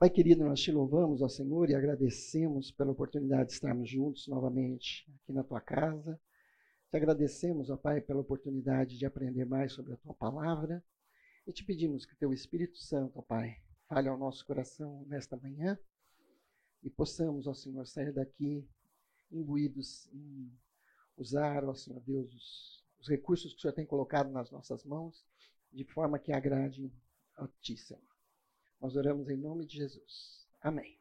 Pai querido, nós te louvamos, ó Senhor, e agradecemos pela oportunidade de estarmos juntos novamente aqui na tua casa. Te agradecemos, ó Pai, pela oportunidade de aprender mais sobre a tua palavra. E te pedimos que teu Espírito Santo, ó Pai, fale ao nosso coração nesta manhã e possamos, ó Senhor, sair daqui imbuídos em usar, ó Senhor Deus, os, os recursos que o Senhor tem colocado nas nossas mãos de forma que agrade a Ti, Senhor. Nós oramos em nome de Jesus. Amém.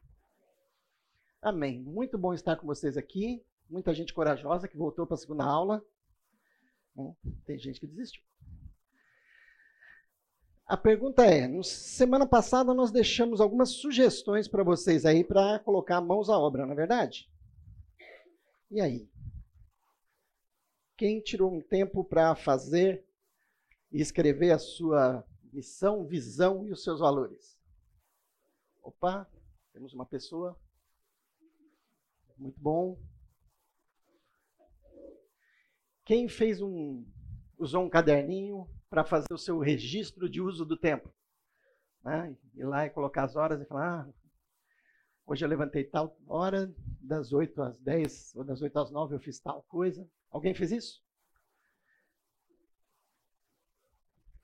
Amém. Muito bom estar com vocês aqui. Muita gente corajosa que voltou para a segunda aula. Bom, tem gente que desistiu. A pergunta é: no, semana passada nós deixamos algumas sugestões para vocês aí para colocar mãos à obra, não é verdade? E aí? Quem tirou um tempo para fazer e escrever a sua missão, visão e os seus valores? Opa, temos uma pessoa. Muito bom. Quem fez um usou um caderninho para fazer o seu registro de uso do tempo? Né? Ir lá e colocar as horas e falar: ah, hoje eu levantei tal hora, das 8 às 10 ou das 8 às 9 eu fiz tal coisa. Alguém fez isso?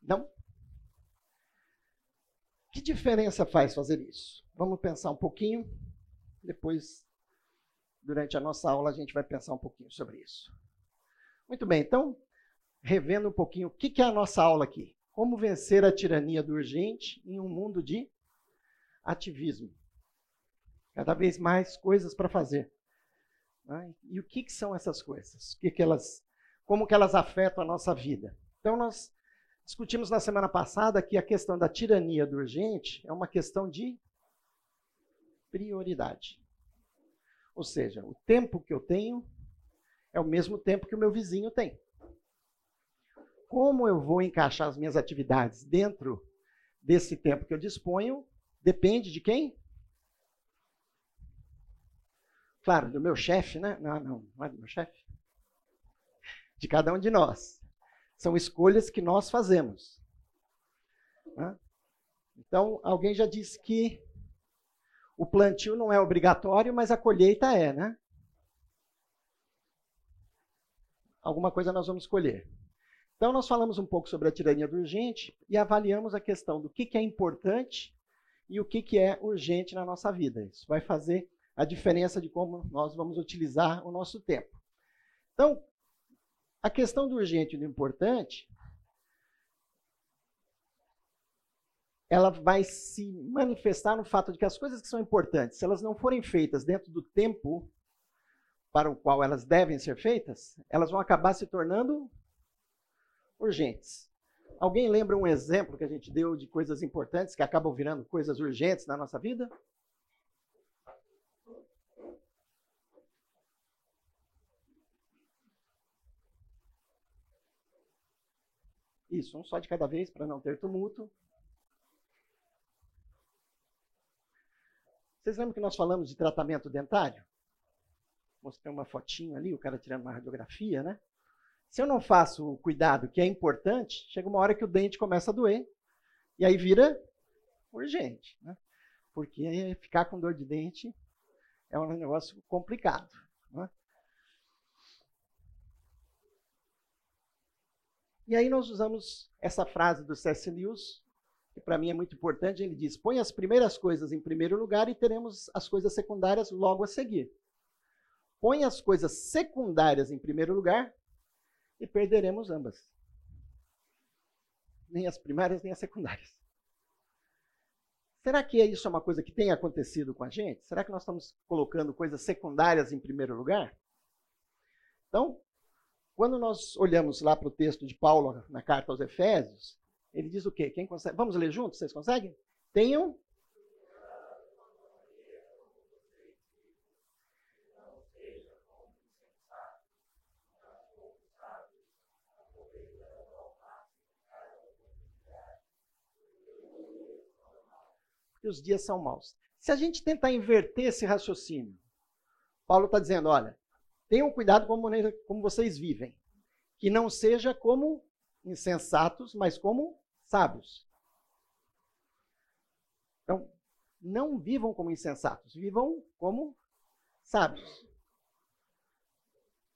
Não? Diferença faz fazer isso? Vamos pensar um pouquinho, depois, durante a nossa aula, a gente vai pensar um pouquinho sobre isso. Muito bem, então, revendo um pouquinho, o que é a nossa aula aqui? Como vencer a tirania do urgente em um mundo de ativismo. Cada vez mais coisas para fazer. Né? E o que, que, são essas coisas? O que, que elas, como que elas afetam a nossa vida? Então, nós Discutimos na semana passada que a questão da tirania do urgente é uma questão de prioridade. Ou seja, o tempo que eu tenho é o mesmo tempo que o meu vizinho tem. Como eu vou encaixar as minhas atividades dentro desse tempo que eu disponho depende de quem? Claro, do meu chefe, né? Não, não, não é do meu chefe. De cada um de nós. São escolhas que nós fazemos. Né? Então, alguém já disse que o plantio não é obrigatório, mas a colheita é, né? Alguma coisa nós vamos escolher. Então, nós falamos um pouco sobre a tirania do urgente e avaliamos a questão do que, é importante e o que é urgente na nossa vida. Isso vai fazer a diferença de como nós vamos utilizar o nosso tempo. Então, a questão do urgente e do importante, ela vai se manifestar no fato de que as coisas que são importantes, se elas não forem feitas dentro do tempo para o qual elas devem ser feitas, elas vão acabar se tornando urgentes. Alguém lembra um exemplo que a gente deu de coisas importantes que acabam virando coisas urgentes na nossa vida? Isso, um só de cada vez para não ter tumulto. Vocês lembram que nós falamos de tratamento dentário? Mostrei uma fotinho ali, o cara tirando uma radiografia, né? Se eu não faço o cuidado que é importante, chega uma hora que o dente começa a doer e aí vira urgente, né? Porque ficar com dor de dente é um negócio complicado. Né? E aí nós usamos essa frase do C.S. Lewis, que para mim é muito importante. Ele diz: põe as primeiras coisas em primeiro lugar e teremos as coisas secundárias logo a seguir. Põe as coisas secundárias em primeiro lugar e perderemos ambas. Nem as primárias, nem as secundárias. Será que isso é uma coisa que tem acontecido com a gente? Será que nós estamos colocando coisas secundárias em primeiro lugar? Então, quando nós olhamos lá para o texto de Paulo na carta aos Efésios, ele diz o quê? Quem consegue? Vamos ler juntos? Vocês conseguem? Tenham os dias são maus. Se a gente tentar inverter esse raciocínio, Paulo está dizendo: olha, Tenham cuidado como, como vocês vivem. Que não seja como insensatos, mas como sábios. Então, não vivam como insensatos, vivam como sábios.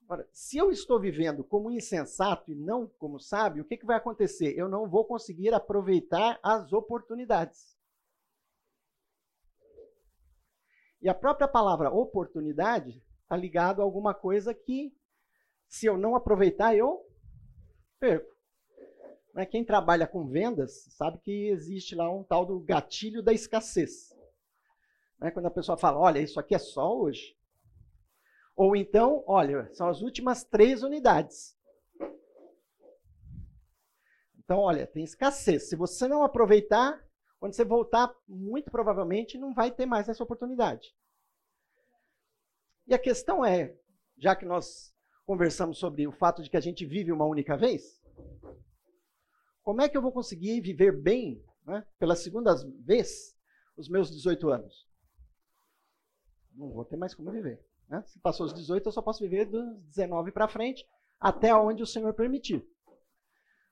Ora, se eu estou vivendo como insensato e não como sábio, o que, que vai acontecer? Eu não vou conseguir aproveitar as oportunidades. E a própria palavra oportunidade está ligado a alguma coisa que, se eu não aproveitar, eu perco. Né? Quem trabalha com vendas sabe que existe lá um tal do gatilho da escassez. Né? Quando a pessoa fala, olha, isso aqui é só hoje. Ou então, olha, são as últimas três unidades. Então, olha, tem escassez. Se você não aproveitar, quando você voltar, muito provavelmente não vai ter mais essa oportunidade. E a questão é, já que nós conversamos sobre o fato de que a gente vive uma única vez, como é que eu vou conseguir viver bem, né, pela segunda vez, os meus 18 anos? Não vou ter mais como viver. Né? Se passou os 18, eu só posso viver dos 19 para frente, até onde o Senhor permitir.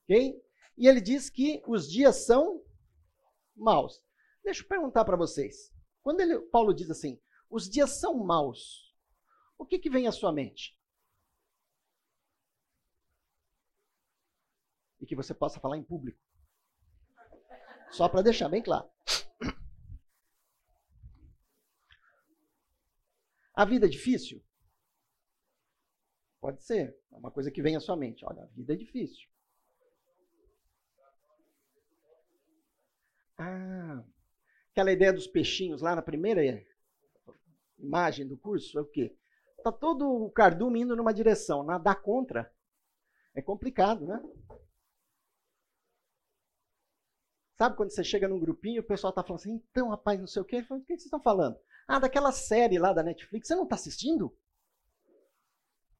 Ok? E ele diz que os dias são maus. Deixa eu perguntar para vocês. Quando ele, Paulo diz assim, os dias são maus, o que, que vem à sua mente? E que você possa falar em público. Só para deixar bem claro. A vida é difícil? Pode ser. É uma coisa que vem à sua mente. Olha, a vida é difícil. Ah, aquela ideia dos peixinhos lá na primeira imagem do curso é o quê? Tá todo o cardume indo numa direção, nadar contra é complicado, né? Sabe quando você chega num grupinho, o pessoal tá falando assim, então, rapaz, não sei o quê. Falo, o que vocês estão falando? Ah, daquela série lá da Netflix, você não está assistindo?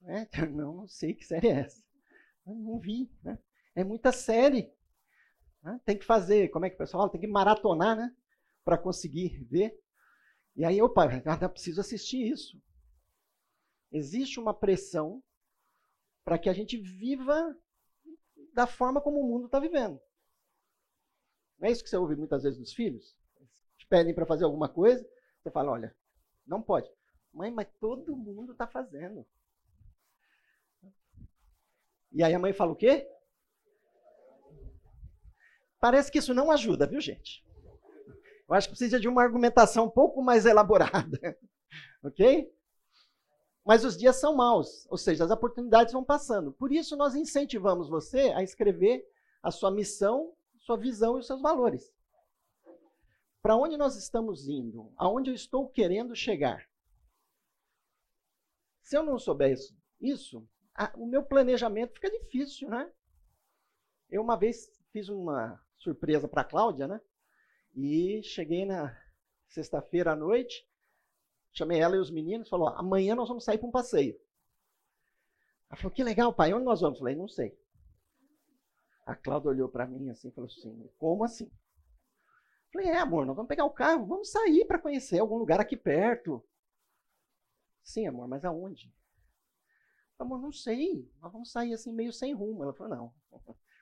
É, não, não sei que série é essa. Eu não vi, né? É muita série. Né? Tem que fazer, como é que o pessoal fala? Tem que maratonar, né? Para conseguir ver. E aí, opa, eu preciso assistir isso. Existe uma pressão para que a gente viva da forma como o mundo está vivendo. Não é isso que você ouve muitas vezes dos filhos? Te pedem para fazer alguma coisa, você fala, olha, não pode. Mãe, mas todo mundo está fazendo. E aí a mãe fala o quê? Parece que isso não ajuda, viu, gente? Eu acho que precisa de uma argumentação um pouco mais elaborada. ok? Mas os dias são maus, ou seja, as oportunidades vão passando. Por isso, nós incentivamos você a escrever a sua missão, sua visão e os seus valores. Para onde nós estamos indo? Aonde eu estou querendo chegar? Se eu não souber isso, isso a, o meu planejamento fica difícil, né? Eu uma vez fiz uma surpresa para a Cláudia, né? E cheguei na sexta-feira à noite, chamei ela e os meninos, falou: amanhã nós vamos sair para um passeio. Ela falou: que legal, pai, onde nós vamos? Eu falei: não sei. A Cláudia olhou para mim assim e falou assim: como assim? Falei, é, amor, nós vamos pegar o carro, vamos sair para conhecer algum lugar aqui perto. Sim, amor, mas aonde? Amor, não sei. Nós vamos sair assim meio sem rumo. Ela falou, não.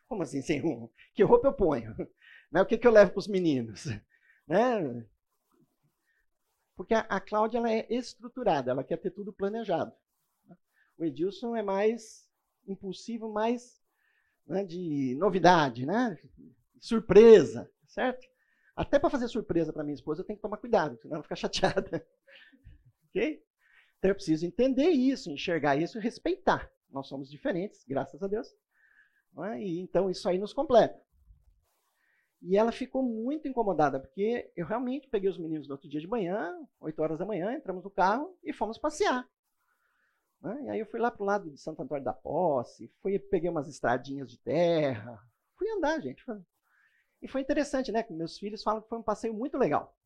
Como assim sem rumo? Que roupa eu ponho? Né? O que, que eu levo para os meninos? Né? Porque a, a ela é estruturada, ela quer ter tudo planejado. O Edilson é mais impulsivo, mais né, de novidade, né? surpresa, certo? Até para fazer surpresa para minha esposa, eu tenho que tomar cuidado, senão ela fica chateada. ok? Então eu preciso entender isso, enxergar isso e respeitar. Nós somos diferentes, graças a Deus. É? E, então isso aí nos completa. E ela ficou muito incomodada, porque eu realmente peguei os meninos no outro dia de manhã, 8 horas da manhã, entramos no carro e fomos passear. Né? E aí eu fui lá para o lado de Santo Antônio da Posse, fui, peguei umas estradinhas de terra, fui andar, gente. E foi interessante, né? Meus filhos falam que foi um passeio muito legal.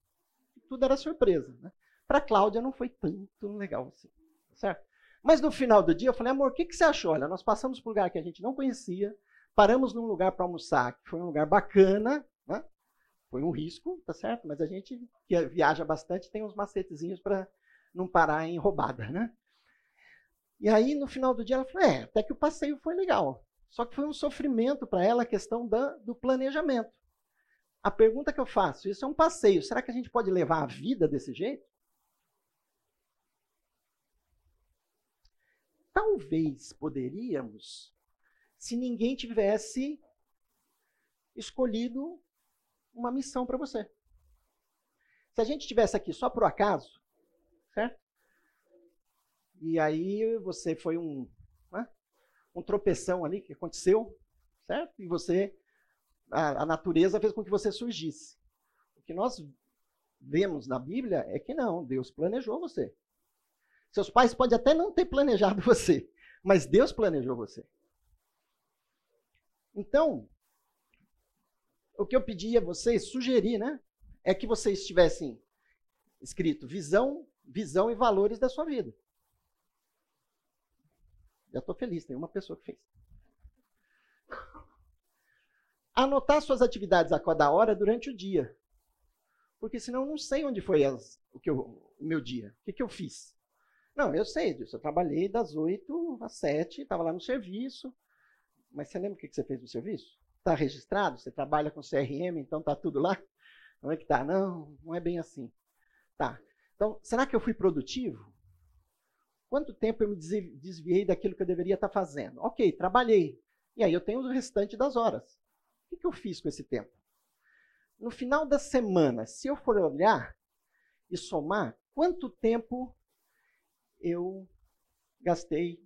Tudo era surpresa. Né? Para Cláudia não foi tanto legal assim, certo? Mas no final do dia eu falei, amor, o que, que você achou? Olha, nós passamos por um lugar que a gente não conhecia, paramos num lugar para almoçar, que foi um lugar bacana, né? Foi um risco, tá certo? Mas a gente que viaja bastante tem uns macetezinhos para não parar em roubada, né? E aí, no final do dia, ela falou: é, até que o passeio foi legal. Só que foi um sofrimento para ela a questão da, do planejamento. a pergunta que eu faço, isso é um passeio, será que a gente pode levar a vida desse jeito? Talvez poderíamos, se ninguém tivesse escolhido uma missão para você. Se a gente estivesse aqui só por acaso, certo? E aí você foi um, né, um tropeção ali que aconteceu, certo? E você, a, a natureza fez com que você surgisse. O que nós vemos na Bíblia é que não, Deus planejou você. Seus pais podem até não ter planejado você, mas Deus planejou você. Então, o que eu pedi a vocês, sugerir, né? É que vocês tivessem escrito visão, visão e valores da sua vida. Já estou feliz, tem uma pessoa que fez. Anotar suas atividades a cada hora durante o dia. Porque senão eu não sei onde foi as, o, eu, o meu dia. O que, que eu fiz. Não, eu sei disso. Eu trabalhei das 8 às 7, estava lá no serviço. Mas você lembra o que você fez no serviço? Está registrado? Você trabalha com CRM, então está tudo lá? Não é que tá? Não, não é bem assim. Tá. Então, será que eu fui produtivo? Quanto tempo eu me desviei daquilo que eu deveria estar fazendo? Ok, trabalhei. E aí eu tenho o restante das horas. O que eu fiz com esse tempo? No final da semana, se eu for olhar e somar, quanto tempo eu gastei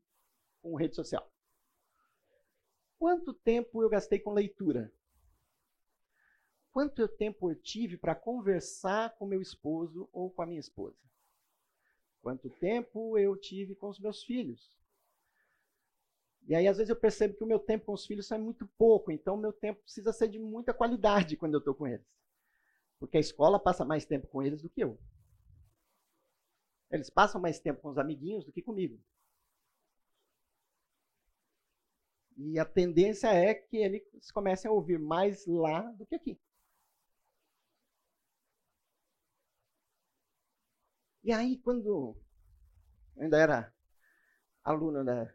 com rede social? Quanto tempo eu gastei com leitura? Quanto tempo eu tive para conversar com meu esposo ou com a minha esposa? Quanto tempo eu tive com os meus filhos? E aí, às vezes, eu percebo que o meu tempo com os filhos é muito pouco, então o meu tempo precisa ser de muita qualidade quando eu estou com eles. Porque a escola passa mais tempo com eles do que eu. Eles passam mais tempo com os amiguinhos do que comigo. E a tendência é que eles comecem a ouvir mais lá do que aqui. E aí, quando eu ainda era aluno da,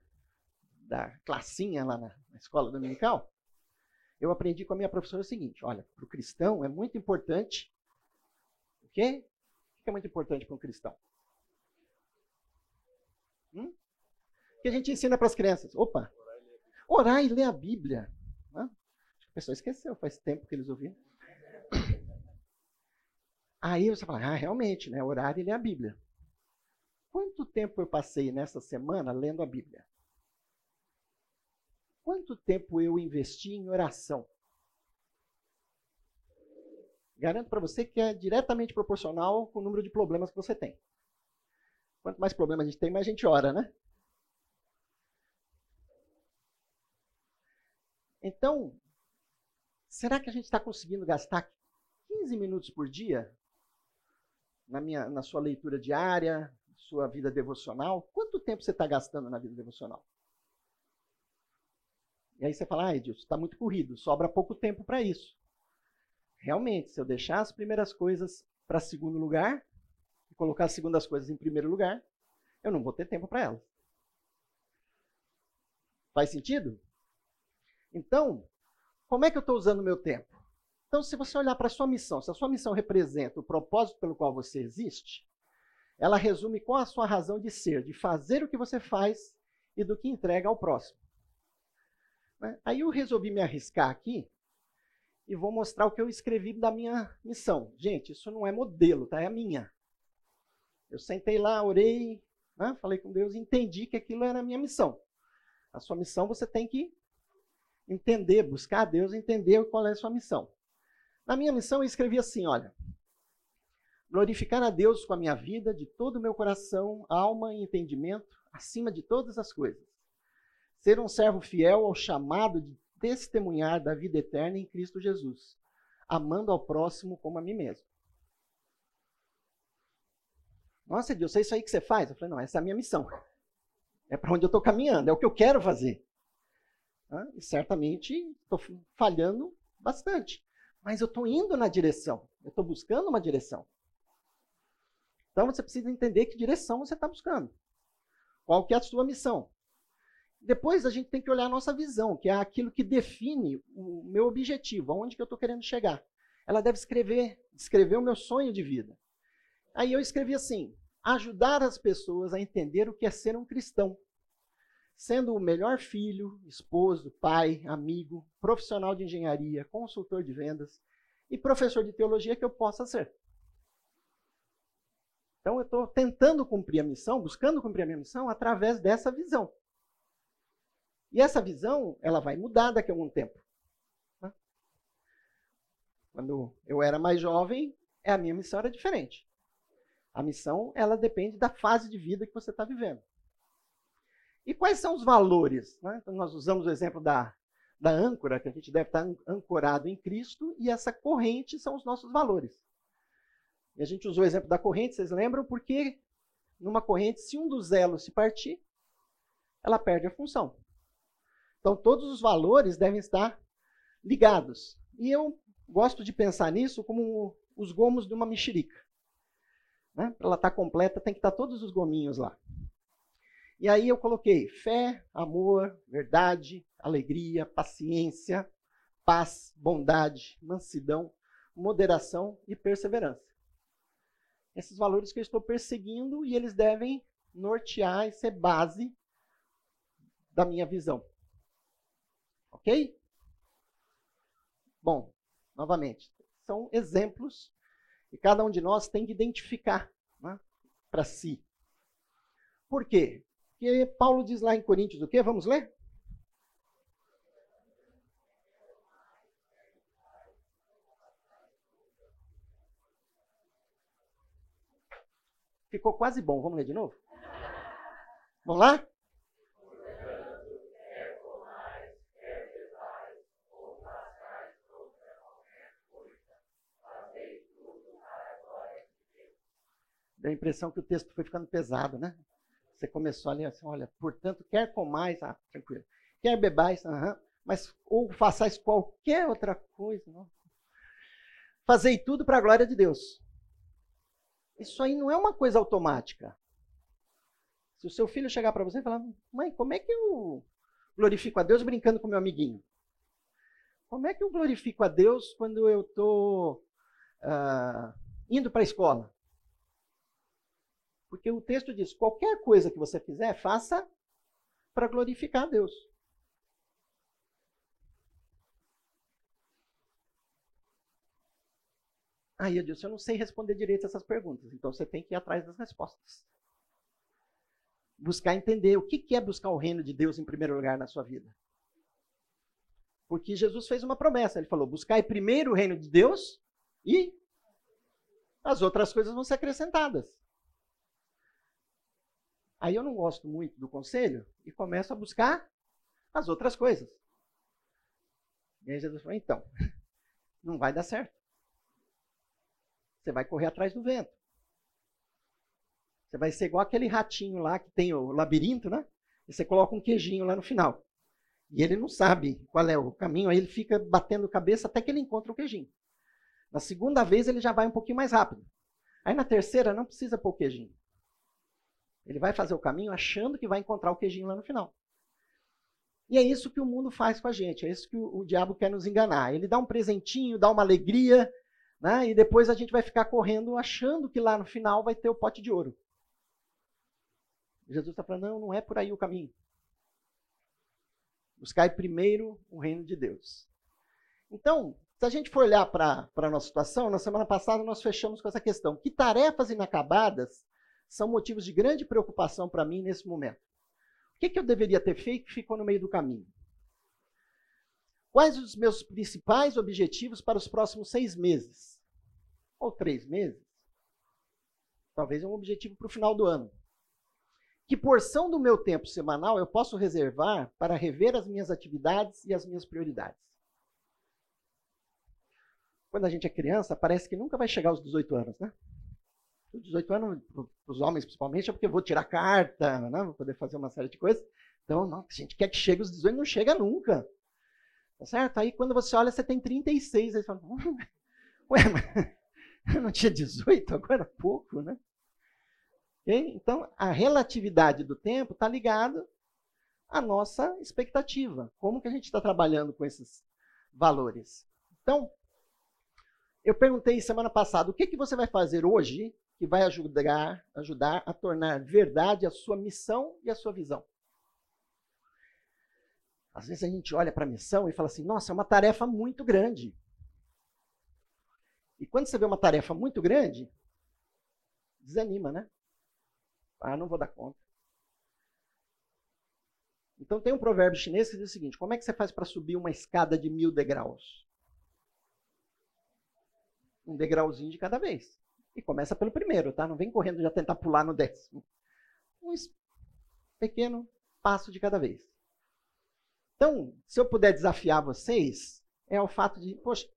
da classinha lá na, na escola dominical, eu aprendi com a minha professora o seguinte: olha, para o cristão é muito importante. O quê? O que é muito importante para um cristão? Hum? O que a gente ensina para as crianças? Opa! Orar e ler a Bíblia. Acho que a pessoa esqueceu, faz tempo que eles ouviram. Aí você fala, ah, realmente, né? Orar e ler a Bíblia. Quanto tempo eu passei nessa semana lendo a Bíblia? Quanto tempo eu investi em oração? Garanto para você que é diretamente proporcional com o número de problemas que você tem. Quanto mais problemas a gente tem, mais a gente ora, né? Então, será que a gente está conseguindo gastar 15 minutos por dia na, minha, na sua leitura diária, sua vida devocional? Quanto tempo você está gastando na vida devocional? E aí você fala, ah, Edilson, está muito corrido, sobra pouco tempo para isso. Realmente, se eu deixar as primeiras coisas para segundo lugar, e colocar as segundas coisas em primeiro lugar, eu não vou ter tempo para elas. Faz sentido? Então, como é que eu estou usando o meu tempo? Então, se você olhar para a sua missão, se a sua missão representa o propósito pelo qual você existe, ela resume qual a sua razão de ser, de fazer o que você faz e do que entrega ao próximo. Né? Aí eu resolvi me arriscar aqui e vou mostrar o que eu escrevi da minha missão. Gente, isso não é modelo, tá? É a minha. Eu sentei lá, orei, né? falei com Deus entendi que aquilo era a minha missão. A sua missão você tem que entender, buscar a Deus, entender qual é a sua missão. Na minha missão eu escrevi assim, olha, glorificar a Deus com a minha vida, de todo o meu coração, alma e entendimento, acima de todas as coisas. Ser um servo fiel ao chamado de testemunhar da vida eterna em Cristo Jesus, amando ao próximo como a mim mesmo. Nossa, Deus, é isso aí que você faz? Eu falei, não, essa é a minha missão. É para onde eu estou caminhando, é o que eu quero fazer. E certamente estou falhando bastante. Mas eu estou indo na direção. Eu estou buscando uma direção. Então você precisa entender que direção você está buscando. Qual que é a sua missão. Depois a gente tem que olhar a nossa visão, que é aquilo que define o meu objetivo, aonde que eu estou querendo chegar. ela deve escrever, escrever o meu sonho de vida. Aí eu escrevi assim: ajudar as pessoas a entender o que é ser um cristão, sendo o melhor filho, esposo, pai, amigo, profissional de engenharia, consultor de vendas e professor de teologia que eu possa ser. Então eu estou tentando cumprir a missão, buscando cumprir a minha missão através dessa visão. E essa visão, ela vai mudar daqui a algum tempo. Né? Quando eu era mais jovem, a minha missão era diferente. A missão, ela depende da fase de vida que você está vivendo. E quais são os valores? Né? Então, nós usamos o exemplo da, da âncora, que a gente deve estar ancorado em Cristo, e essa corrente são os nossos valores. E a gente usou o exemplo da corrente, vocês lembram? Porque numa corrente, se um dos elos se partir, ela perde a função. Então, todos os valores devem estar ligados. E eu gosto de pensar nisso como os gomos de uma mexerica. Né? Para ela estar completa, tem que estar todos os gominhos lá. E aí eu coloquei fé, amor, verdade, alegria, paciência, paz, bondade, mansidão, moderação e perseverança. Esses valores que eu estou perseguindo e eles devem nortear e ser base da minha visão. Ok? Bom, novamente, são exemplos e cada um de nós tem que identificar né, para si. Por quê? Porque Paulo diz lá em Coríntios o quê? Vamos ler? Ficou quase bom. Vamos ler de novo? Vamos lá? Deu a impressão que o texto foi ficando pesado, né? Você começou ali assim, olha, portanto, quer comais, ah, tranquilo. Quer bebais, aham, mas ou façais qualquer outra coisa, não. Fazei tudo para a glória de Deus. Isso aí não é uma coisa automática. Se o seu filho chegar para você e falar, mãe, como é que eu glorifico a Deus brincando com meu amiguinho? Como é que eu glorifico a Deus quando eu estou uh, indo para a escola? Porque o texto diz: qualquer coisa que você fizer, faça para glorificar a Deus. Aí eu disse: eu não sei responder direito essas perguntas, então você tem que ir atrás das respostas. Buscar entender o que é buscar o reino de Deus em primeiro lugar na sua vida. Porque Jesus fez uma promessa: ele falou, buscai primeiro o reino de Deus e as outras coisas vão ser acrescentadas. Aí eu não gosto muito do conselho e começo a buscar as outras coisas. E aí Jesus falou: então, não vai dar certo. Você vai correr atrás do vento. Você vai ser igual aquele ratinho lá que tem o labirinto, né? E você coloca um queijinho lá no final. E ele não sabe qual é o caminho, aí ele fica batendo cabeça até que ele encontra o queijinho. Na segunda vez ele já vai um pouquinho mais rápido. Aí na terceira não precisa pôr o queijinho. Ele vai fazer o caminho achando que vai encontrar o queijinho lá no final. E é isso que o mundo faz com a gente, é isso que o, o diabo quer nos enganar. Ele dá um presentinho, dá uma alegria, né? e depois a gente vai ficar correndo achando que lá no final vai ter o pote de ouro. Jesus está falando, não, não é por aí o caminho. Buscai primeiro o reino de Deus. Então, se a gente for olhar para a nossa situação, na semana passada nós fechamos com essa questão. Que tarefas inacabadas são motivos de grande preocupação para mim nesse momento. O que, que eu deveria ter feito que ficou no meio do caminho? Quais os meus principais objetivos para os próximos seis meses? Ou três meses? Talvez um objetivo para o final do ano. Que porção do meu tempo semanal eu posso reservar para rever as minhas atividades e as minhas prioridades? Quando a gente é criança, parece que nunca vai chegar aos 18 anos, né? 18 anos, para os homens principalmente, é porque eu vou tirar carta, né? vou poder fazer uma série de coisas. Então, não, a gente quer que chegue os 18, não chega nunca. Tá certo? Aí quando você olha, você tem 36. Aí você fala, hum, ué, mas eu não tinha 18, agora há pouco, né? Okay? Então, a relatividade do tempo está ligada à nossa expectativa. Como que a gente está trabalhando com esses valores? Então, Eu perguntei semana passada, o que, que você vai fazer hoje que vai ajudar, ajudar a tornar verdade a sua missão e a sua visão? Às vezes a gente olha para a missão e fala assim: nossa, é uma tarefa muito grande. E quando você vê uma tarefa muito grande, desanima, né? Ah, não vou dar conta. Então tem um provérbio chinês que diz o seguinte: como é que você faz para subir uma escada de mil degraus? Um degrauzinho de cada vez. E começa pelo primeiro, tá? Não vem correndo já tentar pular no décimo. Um pequeno passo de cada vez. Então, se eu puder desafiar vocês, é o fato de, poxa,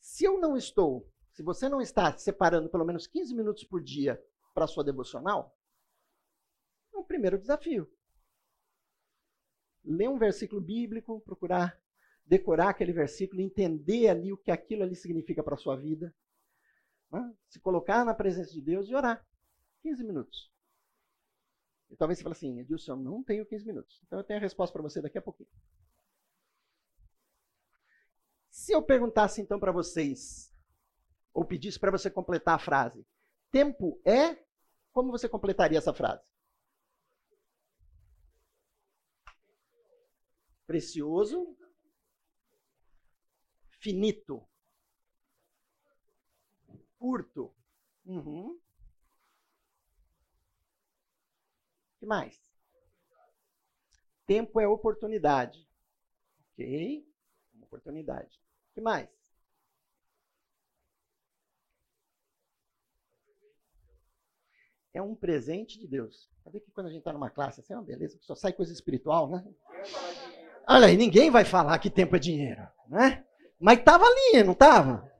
se eu não estou, se você não está separando pelo menos 15 minutos por dia para a sua devocional, é o primeiro desafio. Ler um versículo bíblico, procurar decorar aquele versículo, entender ali o que aquilo ali significa para a sua vida. Né? Se colocar na presença de Deus e orar. 15 minutos. E talvez você fale assim, Edilson, não tenho 15 minutos. Então eu tenho a resposta para você daqui a pouquinho. Se eu perguntasse então para vocês, ou pedisse para você completar a frase, tempo é, como você completaria essa frase? Precioso, finito, curto. Uhum. que mais? Tempo é oportunidade. Ok? Uma oportunidade. que mais? É um presente de Deus. Sabe que quando a gente está numa classe assim, é uma beleza, só sai coisa espiritual, né? Olha aí, ninguém vai falar que tempo é dinheiro, né? Mas estava ali, não estava?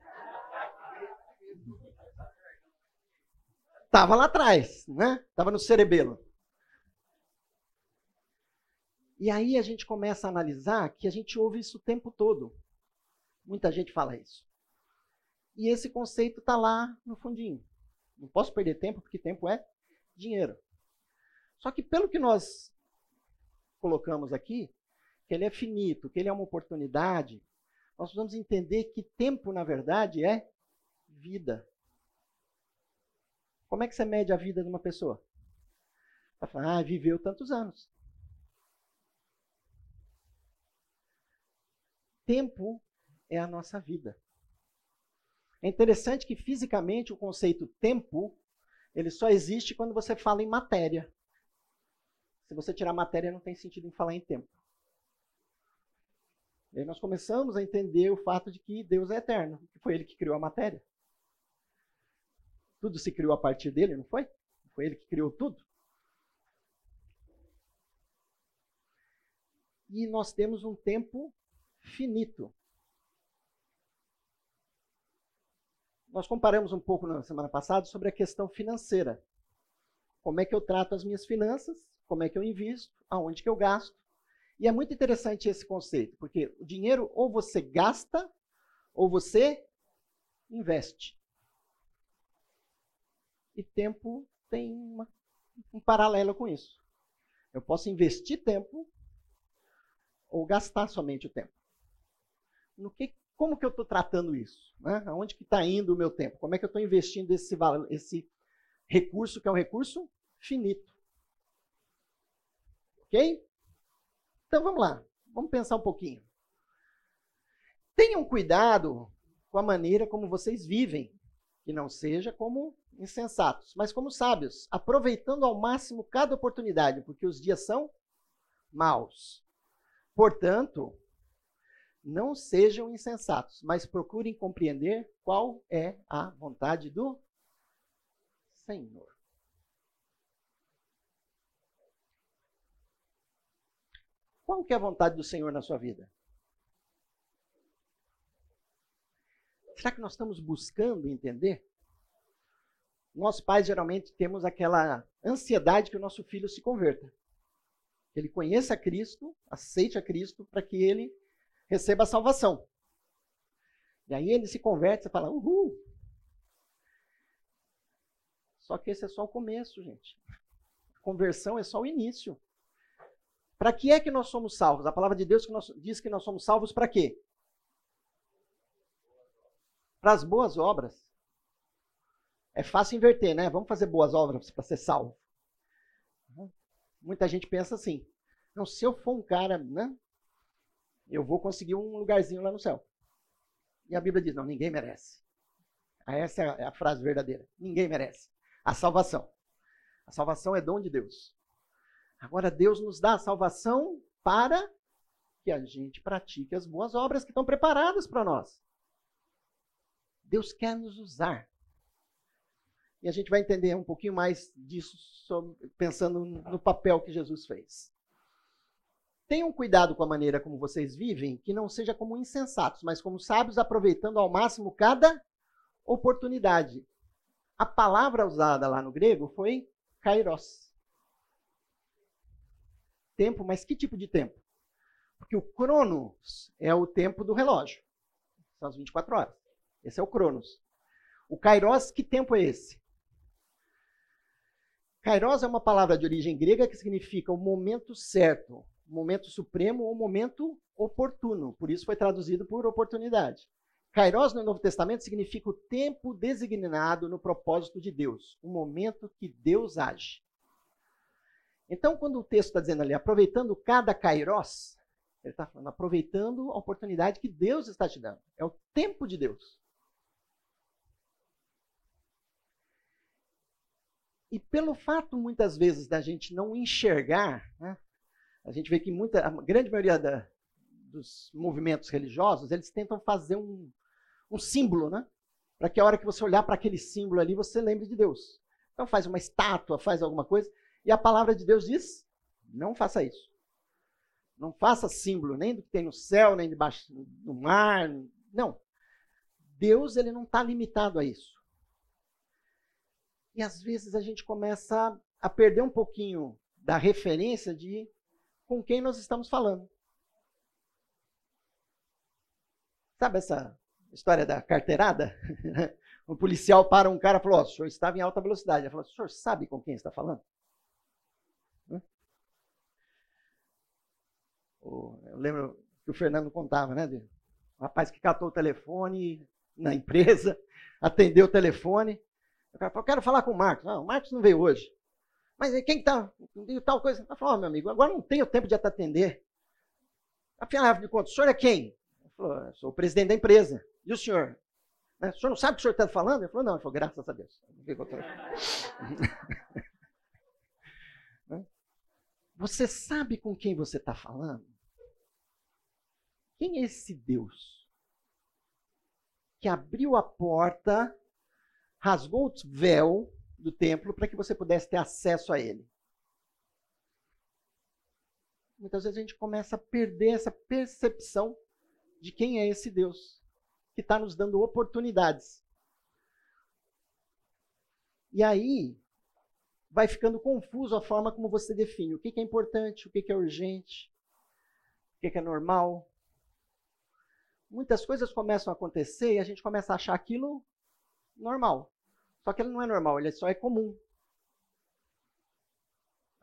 Estava lá atrás, né? Estava no cerebelo. E aí a gente começa a analisar que a gente ouve isso o tempo todo. Muita gente fala isso. E esse conceito está lá no fundinho. Não posso perder tempo, porque tempo é dinheiro. Só que pelo que nós colocamos aqui, que ele é finito, que ele é uma oportunidade, nós precisamos entender que tempo, na verdade, é vida. Como é que você mede a vida de uma pessoa? Vai falar, ah, viveu tantos anos. tempo é a nossa vida. É interessante que fisicamente o conceito tempo, ele só existe quando você fala em matéria. Se você tirar matéria, não tem sentido em falar em tempo. E aí nós começamos a entender o fato de que Deus é eterno, que foi Ele que criou a matéria. Tudo se criou a partir dele, não foi? Foi Ele que criou tudo. E nós temos um tempo finito. Nós comparamos um pouco na semana passada sobre a questão financeira. Como é que eu trato as minhas finanças, como é que eu invisto, aonde que eu gasto. E é muito interessante esse conceito, porque o dinheiro ou você gasta ou você investe. E tempo tem uma, um paralelo com isso. Eu posso investir tempo ou gastar somente o tempo no que, como que eu estou tratando isso? Né? Aonde que está indo o meu tempo? Como é que eu estou investindo esse, esse recurso que é um recurso finito? Ok? Então vamos lá, vamos pensar um pouquinho. Tenham cuidado com a maneira como vocês vivem, que não seja como insensatos, mas como sábios, aproveitando ao máximo cada oportunidade, porque os dias são maus. Portanto, não sejam insensatos, mas procurem compreender qual é a vontade do Senhor. Qual que é a vontade do Senhor na sua vida? Será que nós estamos buscando entender? Nós pais geralmente temos aquela ansiedade que o nosso filho se converta. Que ele conheça Cristo, aceite a Cristo, para que ele receba a salvação. E aí ele se converte e fala, uhul. Só que esse é só o começo, gente. Conversão é só o início. Para que é que nós somos salvos? A palavra de Deus diz que nós somos salvos para quê? para as boas obras. É fácil inverter, né? Vamos fazer boas obras para ser salvo. Muita gente pensa assim: não, se eu for um cara, né? Eu vou conseguir um lugarzinho lá no céu. E a Bíblia diz: não, ninguém merece. Essa é a frase verdadeira. Ninguém merece. A salvação. A salvação é dom de Deus. Agora, Deus nos dá a salvação para que a gente pratique as boas obras que estão preparadas para nós. Deus quer nos usar. E a gente vai entender um pouquinho mais disso pensando no papel que Jesus fez. Tenham cuidado com a maneira como vocês vivem, que não seja como insensatos, mas como sábios, aproveitando ao máximo cada oportunidade. A palavra usada lá no grego foi kairos. Tempo, mas que tipo de tempo? Porque o cronos é o tempo do relógio. São as 24 horas. Esse é o cronos. O kairos, que tempo é esse? Kairos é uma palavra de origem grega que significa o momento certo, o momento supremo ou momento oportuno. Por isso foi traduzido por oportunidade. Kairos no Novo Testamento significa o tempo designado no propósito de Deus, o momento que Deus age. Então, quando o texto está dizendo ali, aproveitando cada Kairos, ele está falando, aproveitando a oportunidade que Deus está te dando. É o tempo de Deus. E pelo fato, muitas vezes, da gente não enxergar, né, a gente vê que muita, a grande maioria da, dos movimentos religiosos, eles tentam fazer um, um símbolo, né? Para que a hora que você olhar para aquele símbolo ali, você lembre de Deus. Então faz uma estátua, faz alguma coisa, e a palavra de Deus diz: não faça isso. Não faça símbolo nem do que tem no céu, nem debaixo do mar. Não. Deus ele não está limitado a isso. E às vezes a gente começa a perder um pouquinho da referência de com quem nós estamos falando. Sabe essa história da carteirada? o policial para um cara e falou: oh, o senhor estava em alta velocidade. Ele falou: o senhor sabe com quem está falando? Eu lembro que o Fernando contava, né? Um rapaz que catou o telefone na empresa, atendeu o telefone, o cara falou, quero falar com o Marcos. Não, o Marcos não veio hoje. Mas quem está? Tal coisa. Ele falou, oh, meu amigo, agora não tenho tempo de te atender. Afinal de contas, o senhor é quem? Ele falou, sou o presidente da empresa. E o senhor? Né, o senhor não sabe o que o senhor está falando? Ele falou, não. Ele falou, graças a Deus. Né? Você sabe com quem você está falando? Quem é esse Deus que abriu a porta rasgou o véu do templo para que você pudesse ter acesso a ele. Muitas vezes a gente começa a perder essa percepção de quem é esse Deus que está nos dando oportunidades. E aí vai ficando confuso a forma como você define o que é importante, o que é urgente, o que é normal. Muitas coisas começam a acontecer e a gente começa a achar aquilo normal. Só que ele não é normal, ele só é comum.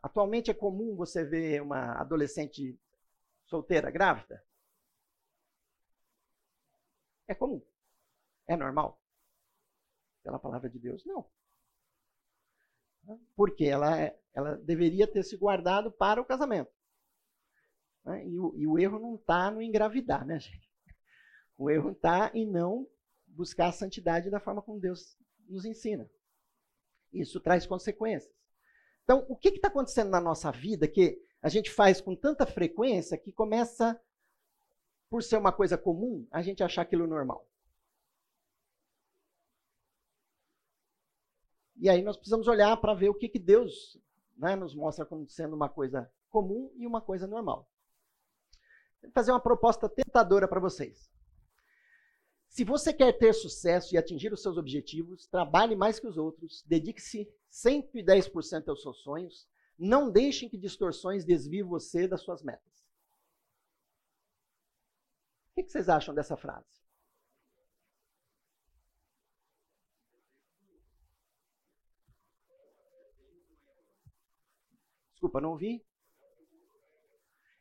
Atualmente é comum você ver uma adolescente solteira grávida? É comum. É normal? Pela palavra de Deus, não. Porque ela, é, ela deveria ter se guardado para o casamento. Né? E o, e o erro não está no engravidar, né, gente? O erro está em não buscar a santidade da forma como Deus nos ensina. Isso traz consequências. Então, o que está acontecendo na nossa vida que a gente faz com tanta frequência que começa, por ser uma coisa comum, a gente achar aquilo normal? E aí nós precisamos olhar para ver o que, que Deus né, nos mostra como sendo uma coisa comum e uma coisa normal. Vou fazer uma proposta tentadora para vocês. Se você quer ter sucesso e atingir os seus objetivos, trabalhe mais que os outros, dedique-se 110% aos seus sonhos, não deixem que distorções desviem você das suas metas. O que vocês acham dessa frase? Desculpa, não ouvi?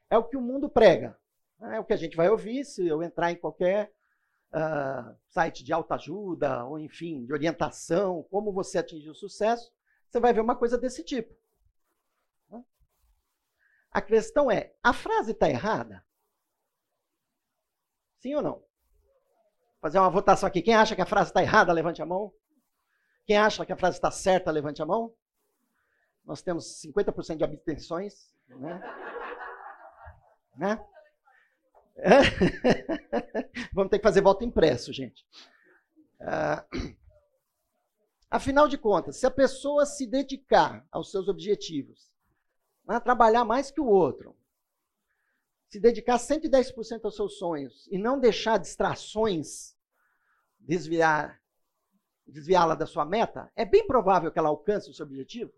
É o que o mundo prega. É o que a gente vai ouvir se eu entrar em qualquer uh, site de autoajuda, ou enfim, de orientação, como você atingir o sucesso, você vai ver uma coisa desse tipo. A questão é: a frase está errada? Sim ou não? Vou fazer uma votação aqui. Quem acha que a frase está errada, levante a mão. Quem acha que a frase está certa, levante a mão. Nós temos 50% de abstenções. Né? né? Vamos ter que fazer voto impresso, gente. Uh, afinal de contas, se a pessoa se dedicar aos seus objetivos, né, trabalhar mais que o outro, se dedicar 110% aos seus sonhos e não deixar distrações desviar desviá-la da sua meta, é bem provável que ela alcance o seu objetivo.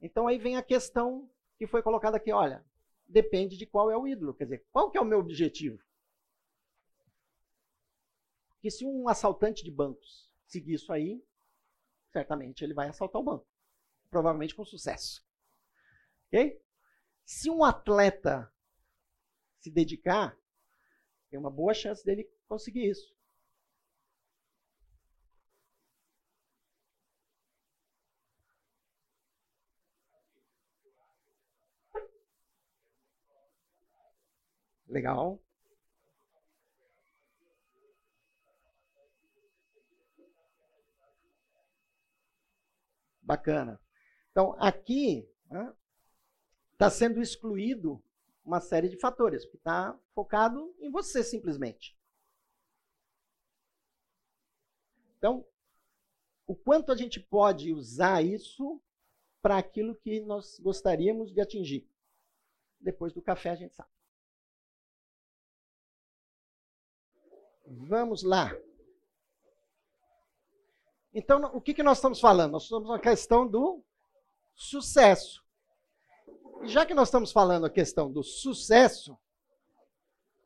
Então aí vem a questão que foi colocada aqui, olha, depende de qual é o ídolo, quer dizer, qual que é o meu objetivo? Que se um assaltante de bancos seguir isso aí, certamente ele vai assaltar o banco, provavelmente com sucesso. Ok? Se um atleta se dedicar, tem uma boa chance dele conseguir isso. Legal. Bacana. Então, aqui está né, sendo excluído uma série de fatores, que está focado em você simplesmente. Então, o quanto a gente pode usar isso para aquilo que nós gostaríamos de atingir. Depois do café a gente sabe. Vamos lá. Então, o que, que nós estamos falando? Nós estamos na questão do sucesso. E já que nós estamos falando a questão do sucesso,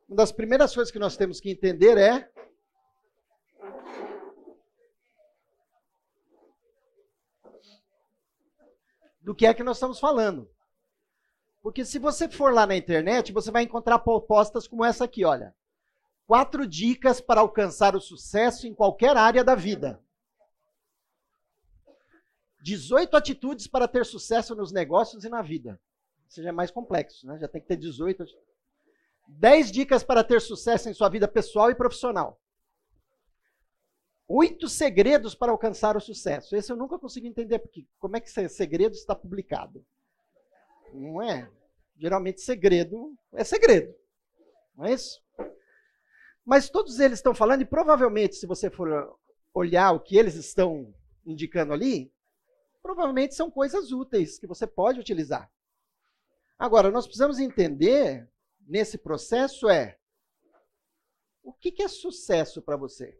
uma das primeiras coisas que nós temos que entender é do que é que nós estamos falando. Porque se você for lá na internet, você vai encontrar propostas como essa aqui, olha. Quatro dicas para alcançar o sucesso em qualquer área da vida. 18 atitudes para ter sucesso nos negócios e na vida. Isso já é mais complexo, né? Já tem que ter 18 atitudes. 10 dicas para ter sucesso em sua vida pessoal e profissional. Oito segredos para alcançar o sucesso. Esse eu nunca consegui entender, porque como é que segredo está publicado? Não é? Geralmente segredo é segredo. Não é isso? Mas todos eles estão falando, e provavelmente, se você for olhar o que eles estão indicando ali, provavelmente são coisas úteis que você pode utilizar. Agora, nós precisamos entender nesse processo é o que, que é sucesso para você?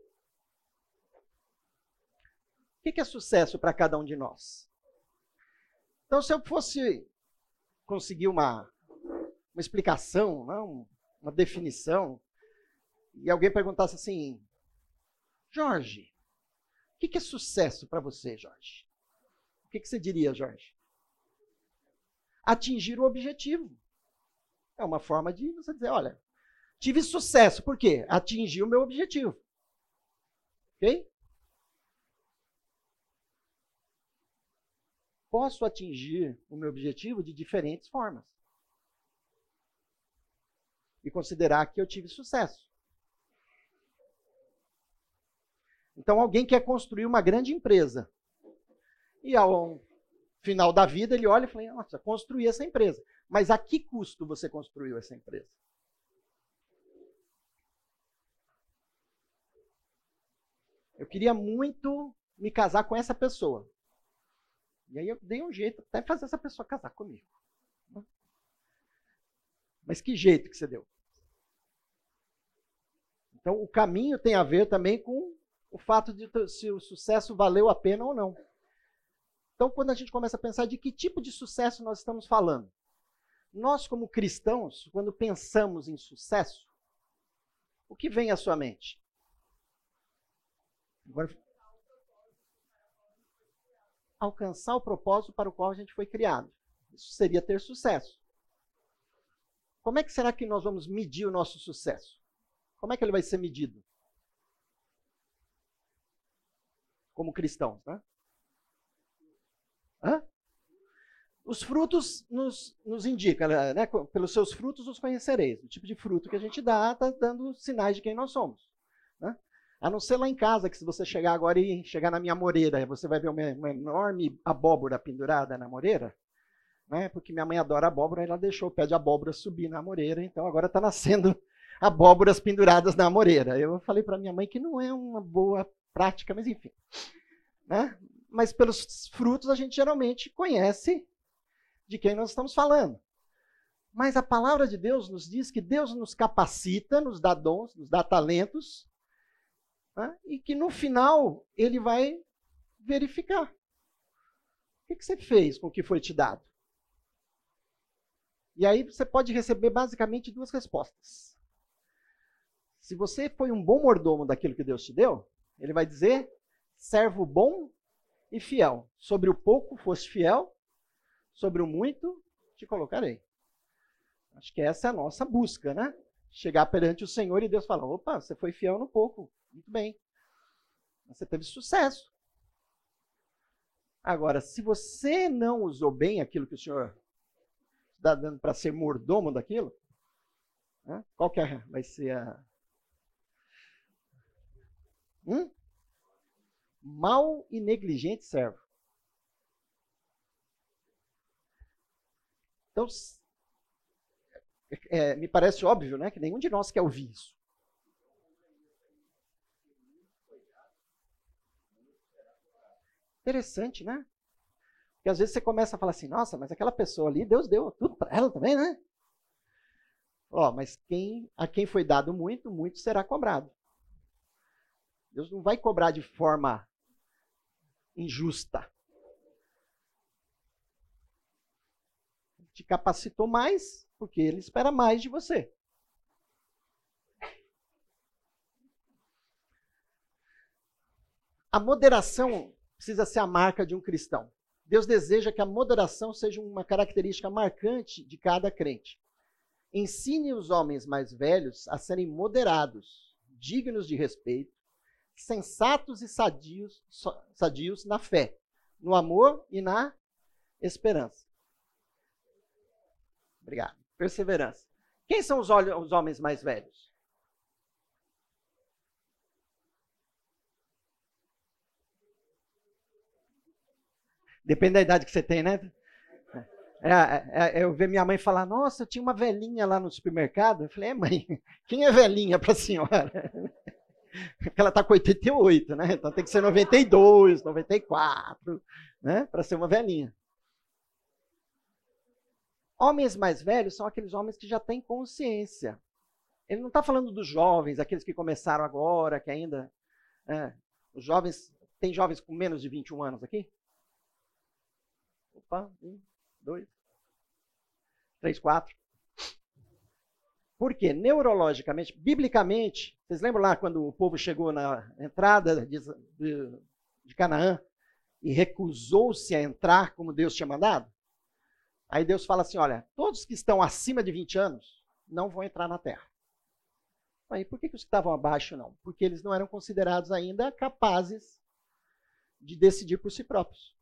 O que, que é sucesso para cada um de nós? Então, se eu fosse conseguir uma, uma explicação, não, uma definição, e alguém perguntasse assim, Jorge, o que, é sucesso para você, Jorge? O que, que você diria, Jorge? Atingir o objetivo. É uma forma de você dizer, olha, tive sucesso. Por quê? Atingi o meu objetivo. Ok? Posso atingir o meu objetivo de diferentes formas. E considerar que eu tive sucesso. Então, alguém quer construir uma grande empresa. E ao final da vida, ele olha e fala: Nossa, construí essa empresa. Mas a que custo você construiu essa empresa? Eu queria muito me casar com essa pessoa. E aí eu dei um jeito até fazer essa pessoa casar comigo. Mas que jeito que você deu? Então o caminho tem a ver também com o fato de se o sucesso valeu a pena ou não. Então, quando a gente começa a pensar de que tipo de sucesso nós estamos falando, nós, como cristãos, quando pensamos em sucesso, o que vem à sua mente? Agora, alcançar o propósito para o qual a gente foi criado. Isso seria ter sucesso. como é que será que nós vamos medir o nosso sucesso? Como é que ele vai ser medido? Como cristãos, né? Hã? Os frutos nos, nos indicam, né? pelos seus frutos os conhecereis. O tipo de fruto que a gente dá está dando sinais de quem nós somos. Né? A não ser lá em casa, que se você chegar agora e chegar na minha moreira, você vai ver uma, uma enorme abóbora pendurada na moreira. Né? Porque minha mãe adora abóbora, ela deixou o pé de abóbora subir na moreira, então agora está nascendo abóboras penduradas na moreira. Eu falei para minha mãe que não é uma boa prática, mas enfim. Né? Mas pelos frutos a gente geralmente conhece de quem nós estamos falando. Mas a palavra de Deus nos diz que Deus nos capacita, nos dá dons, nos dá talentos, né? e que no final ele vai verificar. O que, que você fez com o que foi te dado? E aí você pode receber basicamente duas respostas. Se você foi um bom mordomo daquilo que Deus te deu, ele vai dizer: servo bom e fiel. Sobre o pouco foste fiel, sobre o muito te colocarei. Acho que essa é a nossa busca, né? Chegar perante o Senhor e Deus falar: opa, você foi fiel no pouco, muito bem. Você teve sucesso. Agora, se você não usou bem aquilo que o Senhor está dando para ser mordomo daquilo, né? qual que é, vai ser a. Hum? Mal e negligente servo. Então, é, me parece óbvio né, que nenhum de nós quer ouvir isso. Interessante, né? Porque às vezes você começa a falar assim, nossa, mas aquela pessoa ali, Deus deu tudo para ela também, né? Ó, mas quem, a quem foi dado muito, muito será cobrado. Deus não vai cobrar de forma injusta. Te capacitou mais, porque ele espera mais de você. A moderação precisa ser a marca de um cristão. Deus deseja que a moderação seja uma característica marcante de cada crente. Ensine os homens mais velhos a serem moderados, dignos de respeito, sensatos e sadios, sadios na fé, no amor e na esperança. Obrigado. Perseverança. Quem são os, os homens mais velhos? Depende da idade que você tem, né? É, é, é, eu ver minha mãe falar, nossa, eu tinha uma velhinha lá no supermercado. Eu falei, é mãe, quem é velhinha para a senhora? Porque ela está com 88, né? Então tem que ser 92, 94, né? Para ser uma velhinha. Homens mais velhos são aqueles homens que já têm consciência. Ele não está falando dos jovens, aqueles que começaram agora, que ainda. É, os jovens. Tem jovens com menos de 21 anos aqui? Opa, um, dois, três, quatro. Por quê? Neurologicamente, biblicamente, vocês lembram lá quando o povo chegou na entrada de, de, de Canaã e recusou-se a entrar como Deus tinha mandado? Aí Deus fala assim: olha, todos que estão acima de 20 anos não vão entrar na terra. Aí por que, que os que estavam abaixo não? Porque eles não eram considerados ainda capazes de decidir por si próprios.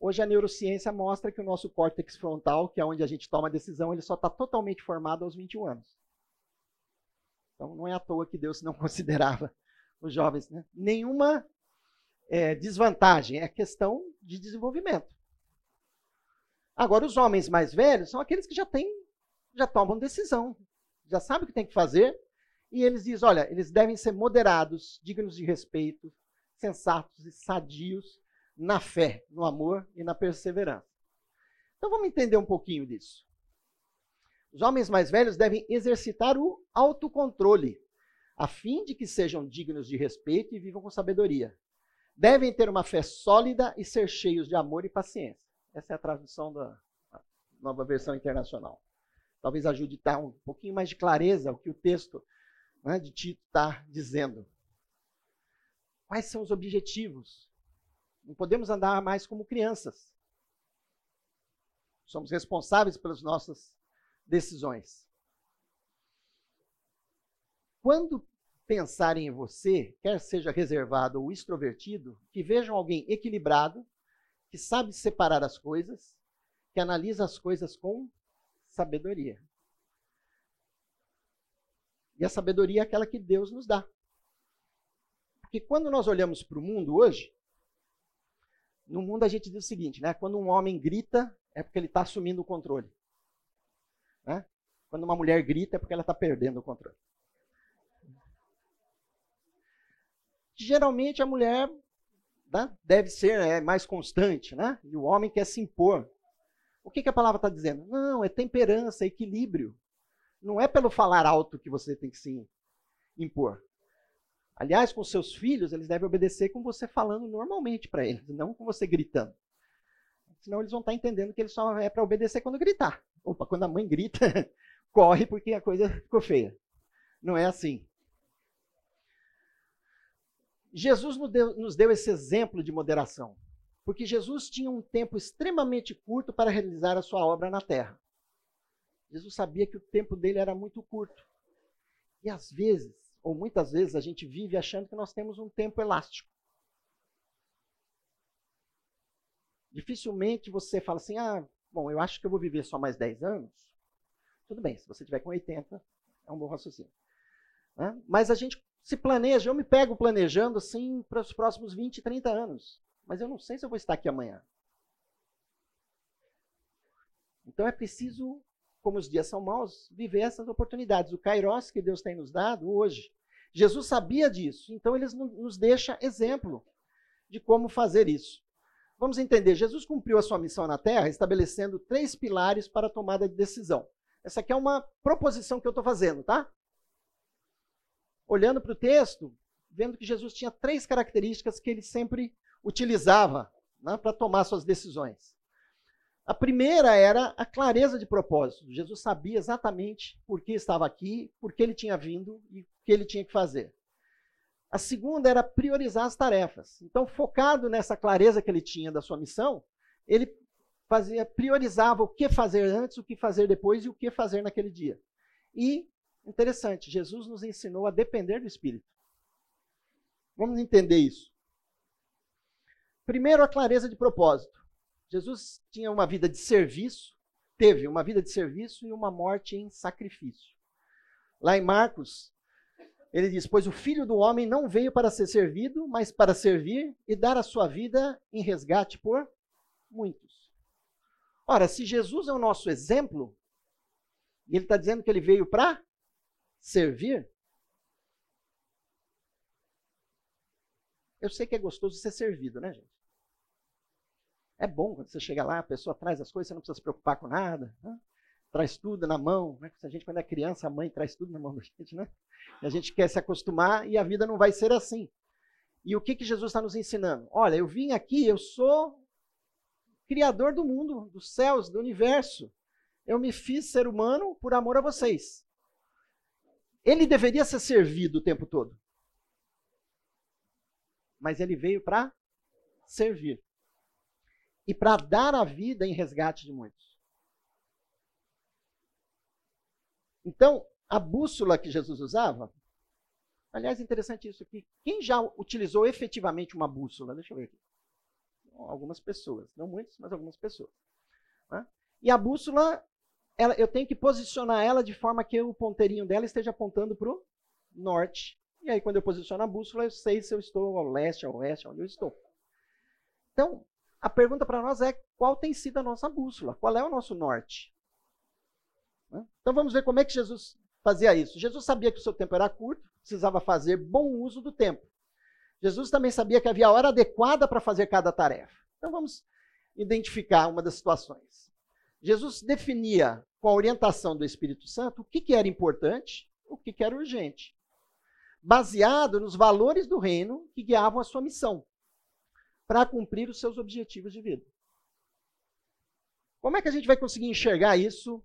Hoje a neurociência mostra que o nosso córtex frontal, que é onde a gente toma a decisão, ele só está totalmente formado aos 21 anos. Então não é à toa que Deus não considerava os jovens né? nenhuma é, desvantagem, é questão de desenvolvimento. Agora, os homens mais velhos são aqueles que já têm, já tomam decisão, já sabem o que tem que fazer, e eles dizem: olha, eles devem ser moderados, dignos de respeito, sensatos e sadios, na fé, no amor e na perseverança. Então vamos entender um pouquinho disso. Os homens mais velhos devem exercitar o autocontrole, a fim de que sejam dignos de respeito e vivam com sabedoria. Devem ter uma fé sólida e ser cheios de amor e paciência. Essa é a tradução da nova versão internacional. Talvez ajude a dar um pouquinho mais de clareza o que o texto né, de Tito está dizendo. Quais são os objetivos não podemos andar mais como crianças. Somos responsáveis pelas nossas decisões. Quando pensarem em você, quer seja reservado ou extrovertido, que vejam alguém equilibrado, que sabe separar as coisas, que analisa as coisas com sabedoria. E a sabedoria é aquela que Deus nos dá. Porque quando nós olhamos para o mundo hoje, no mundo a gente diz o seguinte, né? Quando um homem grita, é porque ele está assumindo o controle. Né? Quando uma mulher grita, é porque ela está perdendo o controle. Geralmente a mulher né, deve ser é, mais constante, né? E o homem quer se impor. O que, que a palavra está dizendo? Não, é temperança, é equilíbrio. Não é pelo falar alto que você tem que se impor. Aliás, com seus filhos, eles devem obedecer com você falando normalmente para eles, não com você gritando. Senão eles vão estar tá entendendo que ele só é para obedecer quando gritar. Opa, quando a mãe grita, corre porque a coisa ficou feia. Não é assim. Jesus nos deu, nos deu esse exemplo de moderação, porque Jesus tinha um tempo extremamente curto para realizar a sua obra na terra. Jesus sabia que o tempo dele era muito curto. E às vezes, ou muitas vezes, a gente vive achando que nós temos um tempo elástico. Dificilmente você fala assim: ah, bom, eu acho que eu vou viver só mais 10 anos. Tudo bem, se você tiver com 80, é um bom raciocínio. Né? Mas a gente se planeja, eu me pego planejando assim para os próximos 20, 30 anos. Mas eu não sei se eu vou estar aqui amanhã. Então é preciso, como os dias são maus, viver essas oportunidades. O Kairos que Deus tem nos dado hoje. Jesus sabia disso, então ele nos deixa exemplo de como fazer isso. Vamos entender, Jesus cumpriu a sua missão na Terra estabelecendo três pilares para a tomada de decisão. Essa aqui é uma proposição que eu estou fazendo, tá? olhando para o texto, vendo que Jesus tinha três características que ele sempre utilizava né, para tomar suas decisões. A primeira era a clareza de propósito. Jesus sabia exatamente por que estava aqui, por que ele tinha vindo e o que ele tinha que fazer. A segunda era priorizar as tarefas. Então, focado nessa clareza que ele tinha da sua missão, ele fazia, priorizava o que fazer antes, o que fazer depois e o que fazer naquele dia. E Interessante, Jesus nos ensinou a depender do Espírito. Vamos entender isso. Primeiro, a clareza de propósito. Jesus tinha uma vida de serviço, teve uma vida de serviço e uma morte em sacrifício. Lá em Marcos, ele diz: Pois o filho do homem não veio para ser servido, mas para servir e dar a sua vida em resgate por muitos. Ora, se Jesus é o nosso exemplo, e ele está dizendo que ele veio para servir. Eu sei que é gostoso ser servido, né, gente? É bom quando você chega lá, a pessoa traz as coisas, você não precisa se preocupar com nada. Né? Traz tudo na mão. Né? A gente, quando é criança, a mãe traz tudo na mão da gente, né? E a gente quer se acostumar e a vida não vai ser assim. E o que, que Jesus está nos ensinando? Olha, eu vim aqui, eu sou criador do mundo, dos céus, do universo. Eu me fiz ser humano por amor a vocês. Ele deveria ser servido o tempo todo. Mas ele veio para servir. E para dar a vida em resgate de muitos. Então, a bússola que Jesus usava. Aliás, interessante isso aqui. Quem já utilizou efetivamente uma bússola? Deixa eu ver aqui. Algumas pessoas. Não muitas, mas algumas pessoas. Né? E a bússola ela, eu tenho que posicionar ela de forma que o ponteirinho dela esteja apontando para o norte. E aí, quando eu posiciono a bússola, eu sei se eu estou ao leste, ao oeste, onde eu estou. Então, a pergunta para nós é: qual tem sido a nossa bússola? Qual é o nosso norte? Né? Então, vamos ver como é que Jesus fazia isso. Jesus sabia que o seu tempo era curto, precisava fazer bom uso do tempo. Jesus também sabia que havia a hora adequada para fazer cada tarefa. Então, vamos identificar uma das situações. Jesus definia com a orientação do Espírito Santo o que, que era importante, o que, que era urgente, baseado nos valores do reino que guiavam a sua missão, para cumprir os seus objetivos de vida. Como é que a gente vai conseguir enxergar isso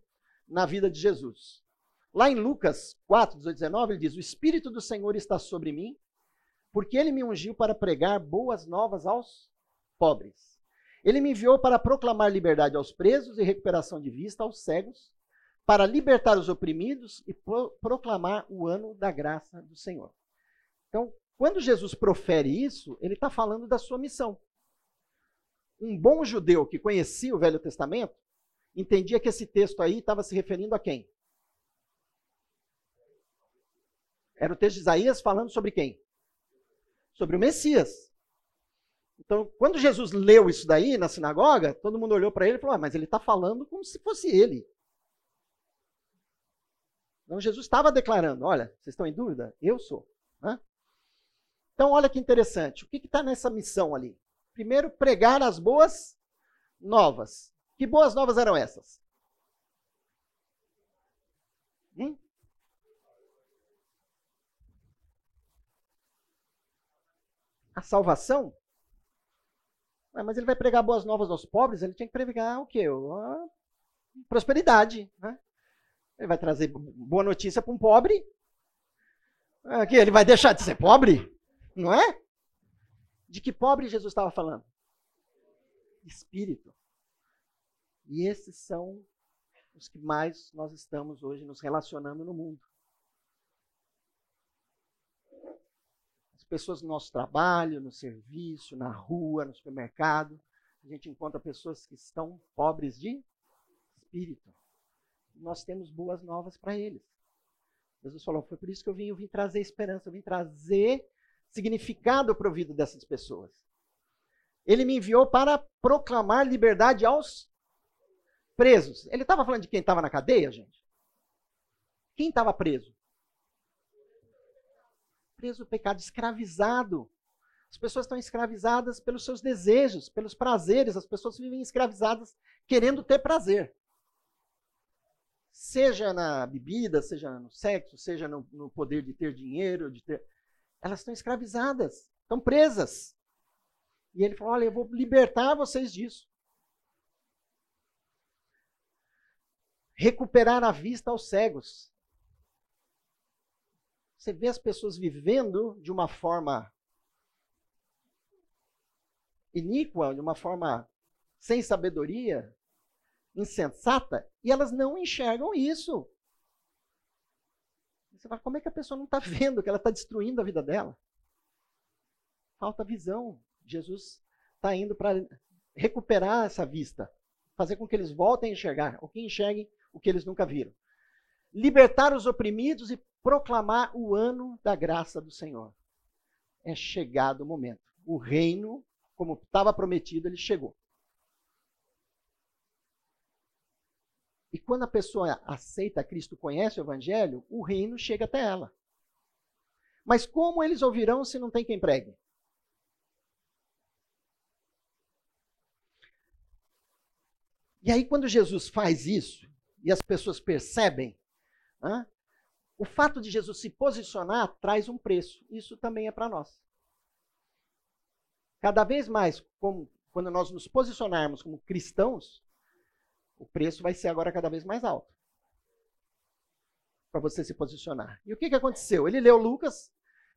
na vida de Jesus? Lá em Lucas 4, 18, 19, ele diz: O Espírito do Senhor está sobre mim, porque ele me ungiu para pregar boas novas aos pobres. Ele me enviou para proclamar liberdade aos presos e recuperação de vista aos cegos, para libertar os oprimidos e pro proclamar o ano da graça do Senhor. Então, quando Jesus profere isso, ele está falando da sua missão. Um bom judeu que conhecia o Velho Testamento entendia que esse texto aí estava se referindo a quem? Era o texto de Isaías falando sobre quem? Sobre o Messias. Então, quando Jesus leu isso daí na sinagoga, todo mundo olhou para ele e falou: ah, Mas ele está falando como se fosse ele. Então, Jesus estava declarando: Olha, vocês estão em dúvida? Eu sou. Né? Então, olha que interessante. O que está nessa missão ali? Primeiro, pregar as boas novas. Que boas novas eram essas? Hum? A salvação? Mas ele vai pregar boas novas aos pobres, ele tinha que pregar o quê? A prosperidade. Né? Ele vai trazer boa notícia para um pobre. Aqui, ele vai deixar de ser pobre? Não é? De que pobre Jesus estava falando? Espírito. E esses são os que mais nós estamos hoje nos relacionando no mundo. As pessoas no nosso trabalho, no serviço, na rua, no supermercado, a gente encontra pessoas que estão pobres de espírito. Nós temos boas novas para eles. Jesus falou: foi por isso que eu vim, eu vim trazer esperança, eu vim trazer significado para o vida dessas pessoas. Ele me enviou para proclamar liberdade aos presos. Ele estava falando de quem estava na cadeia, gente? Quem estava preso? Preso o pecado, escravizado. As pessoas estão escravizadas pelos seus desejos, pelos prazeres. As pessoas vivem escravizadas querendo ter prazer. Seja na bebida, seja no sexo, seja no, no poder de ter dinheiro, de ter. Elas estão escravizadas, estão presas. E ele falou: Olha, eu vou libertar vocês disso. recuperar a vista aos cegos. Você vê as pessoas vivendo de uma forma iníqua, de uma forma sem sabedoria, insensata, e elas não enxergam isso. Você fala, como é que a pessoa não está vendo que ela está destruindo a vida dela? Falta visão. Jesus está indo para recuperar essa vista, fazer com que eles voltem a enxergar, ou que enxerguem o que eles nunca viram. Libertar os oprimidos e proclamar o ano da graça do Senhor. É chegado o momento. O reino, como estava prometido, ele chegou. E quando a pessoa aceita Cristo, conhece o Evangelho, o reino chega até ela. Mas como eles ouvirão se não tem quem pregue? E aí, quando Jesus faz isso, e as pessoas percebem, né? o fato de Jesus se posicionar traz um preço. Isso também é para nós. Cada vez mais, como, quando nós nos posicionarmos como cristãos, o preço vai ser agora cada vez mais alto. Para você se posicionar. E o que, que aconteceu? Ele leu Lucas.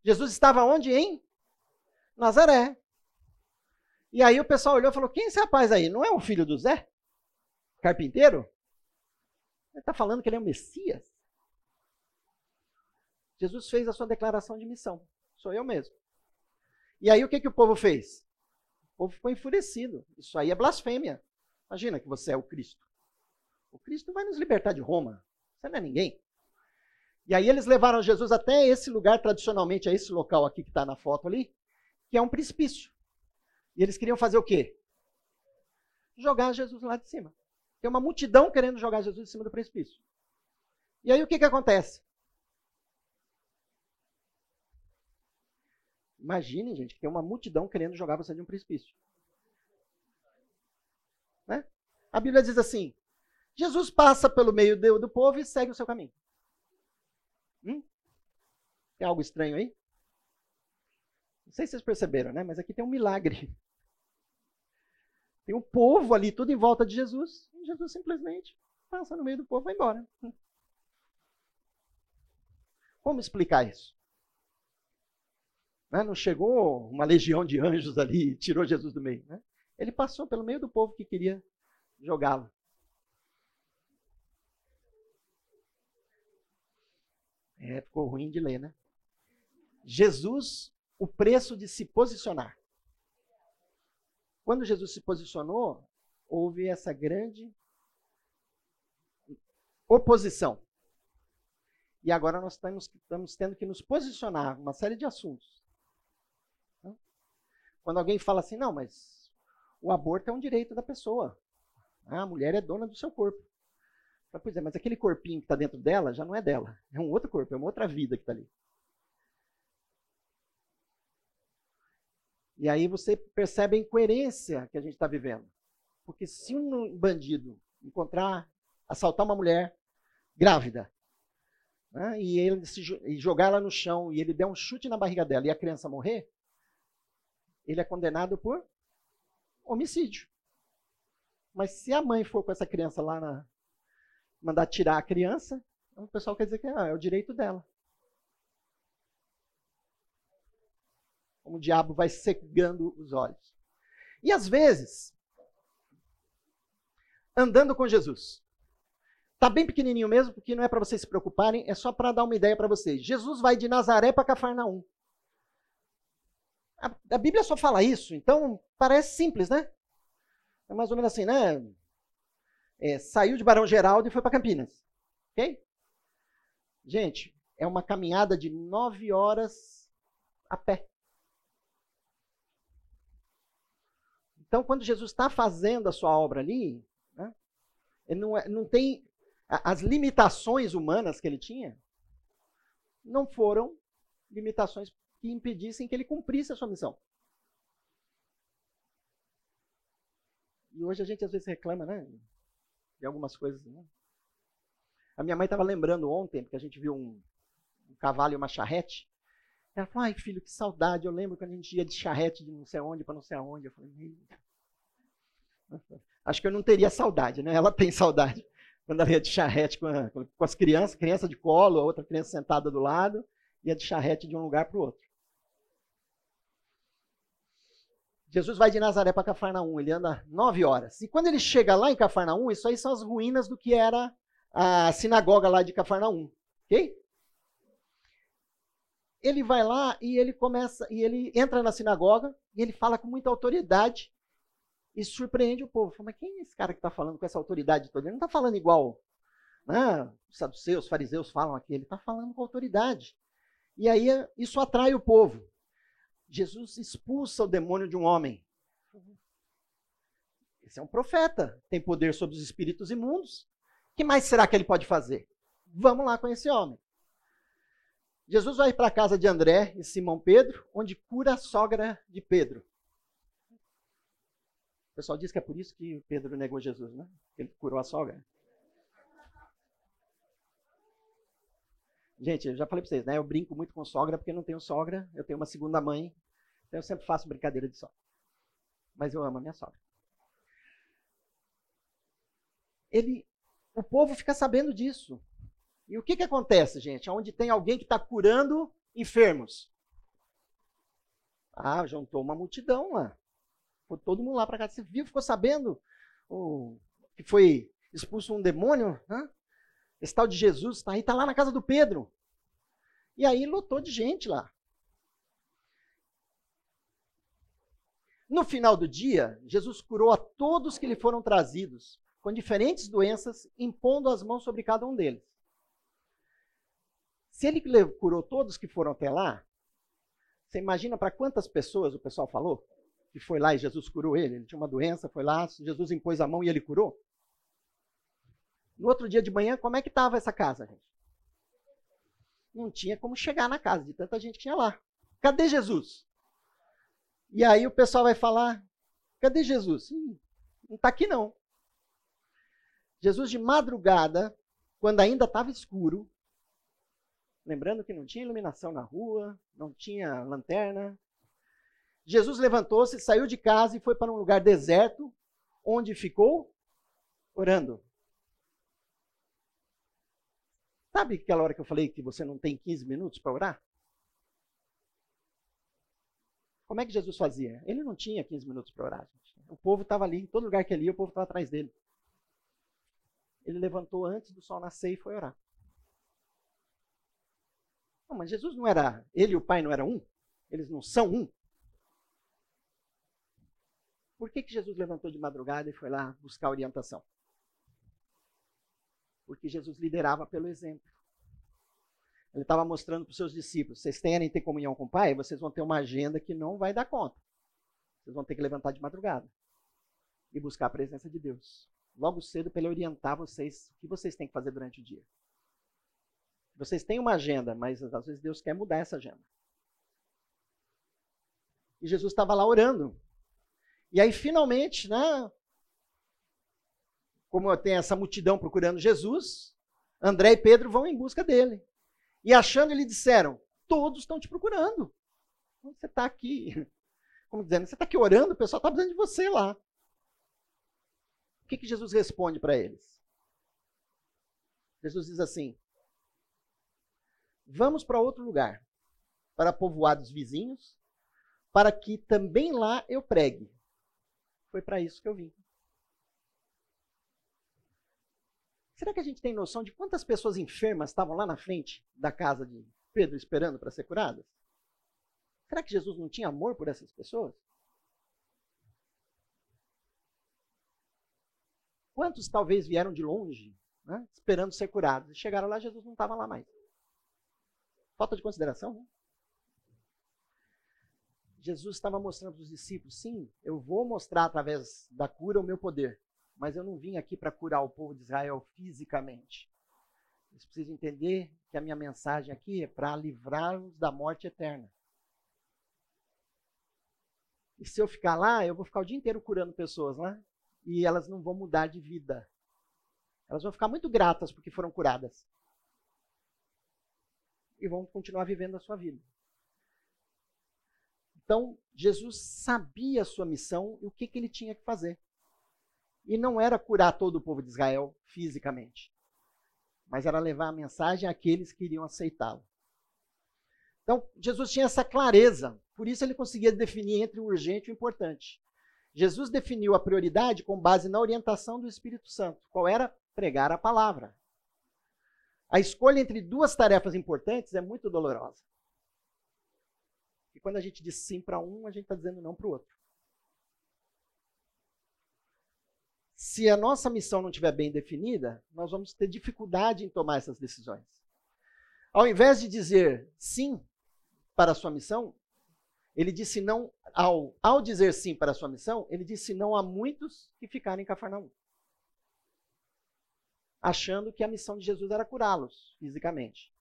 Jesus estava onde? Em Nazaré. E aí o pessoal olhou e falou: Quem é esse rapaz aí? Não é o filho do Zé? Carpinteiro? Ele está falando que ele é o Messias. Jesus fez a sua declaração de missão. Sou eu mesmo. E aí o que, que o povo fez? O povo ficou enfurecido. Isso aí é blasfêmia. Imagina que você é o Cristo. O Cristo vai nos libertar de Roma. Você não é ninguém. E aí eles levaram Jesus até esse lugar, tradicionalmente, a esse local aqui que está na foto ali, que é um precipício. E eles queriam fazer o quê? Jogar Jesus lá de cima. Tem uma multidão querendo jogar Jesus em cima do precipício. E aí o que, que acontece? Imagine, gente, que tem uma multidão querendo jogar você de um precipício. Né? A Bíblia diz assim: Jesus passa pelo meio do, do povo e segue o seu caminho. Hum? Tem algo estranho aí? Não sei se vocês perceberam, né? Mas aqui tem um milagre. Tem um povo ali, tudo em volta de Jesus. E Jesus simplesmente passa no meio do povo e vai embora. Como explicar isso? Né? Não chegou uma legião de anjos ali e tirou Jesus do meio. Né? Ele passou pelo meio do povo que queria jogá-lo. É, ficou ruim de ler, né? Jesus, o preço de se posicionar. Quando Jesus se posicionou, houve essa grande oposição. E agora nós estamos, estamos tendo que nos posicionar uma série de assuntos. Quando alguém fala assim, não, mas o aborto é um direito da pessoa. Ah, a mulher é dona do seu corpo. Pois é, mas aquele corpinho que está dentro dela já não é dela. É um outro corpo, é uma outra vida que está ali. E aí você percebe a incoerência que a gente está vivendo. Porque se um bandido encontrar, assaltar uma mulher grávida, né, e ele se, e jogar ela no chão, e ele der um chute na barriga dela e a criança morrer, ele é condenado por homicídio. Mas se a mãe for com essa criança lá na. Mandar tirar a criança, o pessoal quer dizer que ah, é o direito dela. Como o diabo vai cegando os olhos. E às vezes, andando com Jesus. Tá bem pequenininho mesmo, porque não é para vocês se preocuparem, é só para dar uma ideia para vocês. Jesus vai de Nazaré para Cafarnaum. A, a, Bíblia só fala isso, então parece simples, né? É mais ou menos assim, né? É, saiu de Barão Geraldo e foi para Campinas. Ok? Gente, é uma caminhada de nove horas a pé. Então, quando Jesus está fazendo a sua obra ali, né, ele não, é, não tem. As limitações humanas que ele tinha não foram limitações que impedissem que ele cumprisse a sua missão. E hoje a gente às vezes reclama, né? De algumas coisas. Né? A minha mãe estava lembrando ontem, porque a gente viu um, um cavalo e uma charrete. Ela falou, ai filho, que saudade. Eu lembro quando a gente ia de charrete de não sei onde para não sei aonde. Eu falei, Acho que eu não teria saudade, né? Ela tem saudade. Quando ela ia de charrete com, a, com as crianças, criança de colo, a outra criança sentada do lado, ia de charrete de um lugar para o outro. Jesus vai de Nazaré para Cafarnaum, ele anda nove horas. E quando ele chega lá em Cafarnaum, isso aí são as ruínas do que era a sinagoga lá de Cafarnaum, ok? Ele vai lá e ele começa, e ele entra na sinagoga e ele fala com muita autoridade e surpreende o povo. Fala, mas quem é esse cara que está falando com essa autoridade toda? Ele não está falando igual né, os saduceus, os fariseus falam aqui, ele está falando com autoridade. E aí isso atrai o povo. Jesus expulsa o demônio de um homem. Esse é um profeta, tem poder sobre os espíritos imundos. O que mais será que ele pode fazer? Vamos lá com esse homem. Jesus vai para a casa de André e Simão Pedro, onde cura a sogra de Pedro. O pessoal diz que é por isso que Pedro negou Jesus, né? Ele curou a sogra. Gente, eu já falei para vocês, né? Eu brinco muito com sogra porque não tenho sogra, eu tenho uma segunda mãe, então eu sempre faço brincadeira de sogra. Mas eu amo a minha sogra. Ele, o povo fica sabendo disso. E o que, que acontece, gente? Onde tem alguém que está curando enfermos. Ah, juntou uma multidão lá. Foi todo mundo lá para cá. Você viu, ficou sabendo o, que foi expulso um demônio? Né? Esse tal de Jesus está aí, está lá na casa do Pedro. E aí lotou de gente lá. No final do dia, Jesus curou a todos que lhe foram trazidos, com diferentes doenças, impondo as mãos sobre cada um deles. Se ele curou todos que foram até lá, você imagina para quantas pessoas o pessoal falou? Que foi lá e Jesus curou ele. Ele tinha uma doença, foi lá, Jesus impôs a mão e ele curou. No outro dia de manhã, como é que estava essa casa, gente? Não tinha como chegar na casa de tanta gente que tinha lá. Cadê Jesus? E aí o pessoal vai falar: cadê Jesus? Hum, não está aqui não. Jesus de madrugada, quando ainda estava escuro, lembrando que não tinha iluminação na rua, não tinha lanterna, Jesus levantou-se, saiu de casa e foi para um lugar deserto, onde ficou orando. Sabe aquela hora que eu falei que você não tem 15 minutos para orar? Como é que Jesus fazia? Ele não tinha 15 minutos para orar. Gente. O povo estava ali, em todo lugar que ele ia, o povo estava atrás dele. Ele levantou antes do sol nascer e foi orar. Não, mas Jesus não era, ele e o Pai não eram um? Eles não são um? Por que, que Jesus levantou de madrugada e foi lá buscar orientação? Porque Jesus liderava pelo exemplo. Ele estava mostrando para os seus discípulos: vocês querem ter comunhão com o Pai, vocês vão ter uma agenda que não vai dar conta. Vocês vão ter que levantar de madrugada e buscar a presença de Deus. Logo cedo, para ele orientar vocês o que vocês têm que fazer durante o dia. Vocês têm uma agenda, mas às vezes Deus quer mudar essa agenda. E Jesus estava lá orando. E aí, finalmente, né, como tem essa multidão procurando Jesus, André e Pedro vão em busca dele. E achando, ele disseram: Todos estão te procurando. Você está aqui. Como dizendo, você está aqui orando, o pessoal está precisando de você lá. O que, que Jesus responde para eles? Jesus diz assim: Vamos para outro lugar, para povoados vizinhos, para que também lá eu pregue. Foi para isso que eu vim. Será que a gente tem noção de quantas pessoas enfermas estavam lá na frente da casa de Pedro esperando para ser curadas? Será que Jesus não tinha amor por essas pessoas? Quantos talvez vieram de longe, né, esperando ser curados, e chegaram lá, Jesus não estava lá mais? Falta de consideração, né? Jesus estava mostrando para os discípulos: sim, eu vou mostrar através da cura o meu poder, mas eu não vim aqui para curar o povo de Israel fisicamente. Vocês precisam entender que a minha mensagem aqui é para livrá-los da morte eterna. E se eu ficar lá, eu vou ficar o dia inteiro curando pessoas lá e elas não vão mudar de vida. Elas vão ficar muito gratas porque foram curadas e vão continuar vivendo a sua vida. Então, Jesus sabia a sua missão e o que, que ele tinha que fazer. E não era curar todo o povo de Israel fisicamente, mas era levar a mensagem àqueles que iriam aceitá-lo. Então, Jesus tinha essa clareza, por isso ele conseguia definir entre o urgente e o importante. Jesus definiu a prioridade com base na orientação do Espírito Santo. Qual era? Pregar a palavra. A escolha entre duas tarefas importantes é muito dolorosa. E quando a gente diz sim para um, a gente está dizendo não para o outro. Se a nossa missão não estiver bem definida, nós vamos ter dificuldade em tomar essas decisões. Ao invés de dizer sim para a sua missão, ele disse não ao, ao dizer sim para a sua missão, ele disse não a muitos que ficaram em Cafarnaum achando que a missão de Jesus era curá-los fisicamente.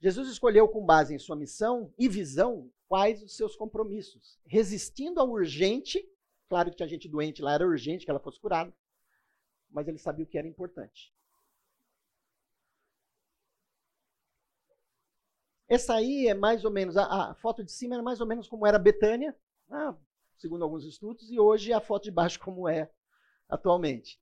Jesus escolheu, com base em sua missão e visão, quais os seus compromissos, resistindo ao urgente. Claro que tinha gente doente lá, era urgente que ela fosse curada, mas ele sabia o que era importante. Essa aí é mais ou menos, a, a foto de cima é mais ou menos como era Betânia, ah, segundo alguns estudos, e hoje a foto de baixo como é atualmente.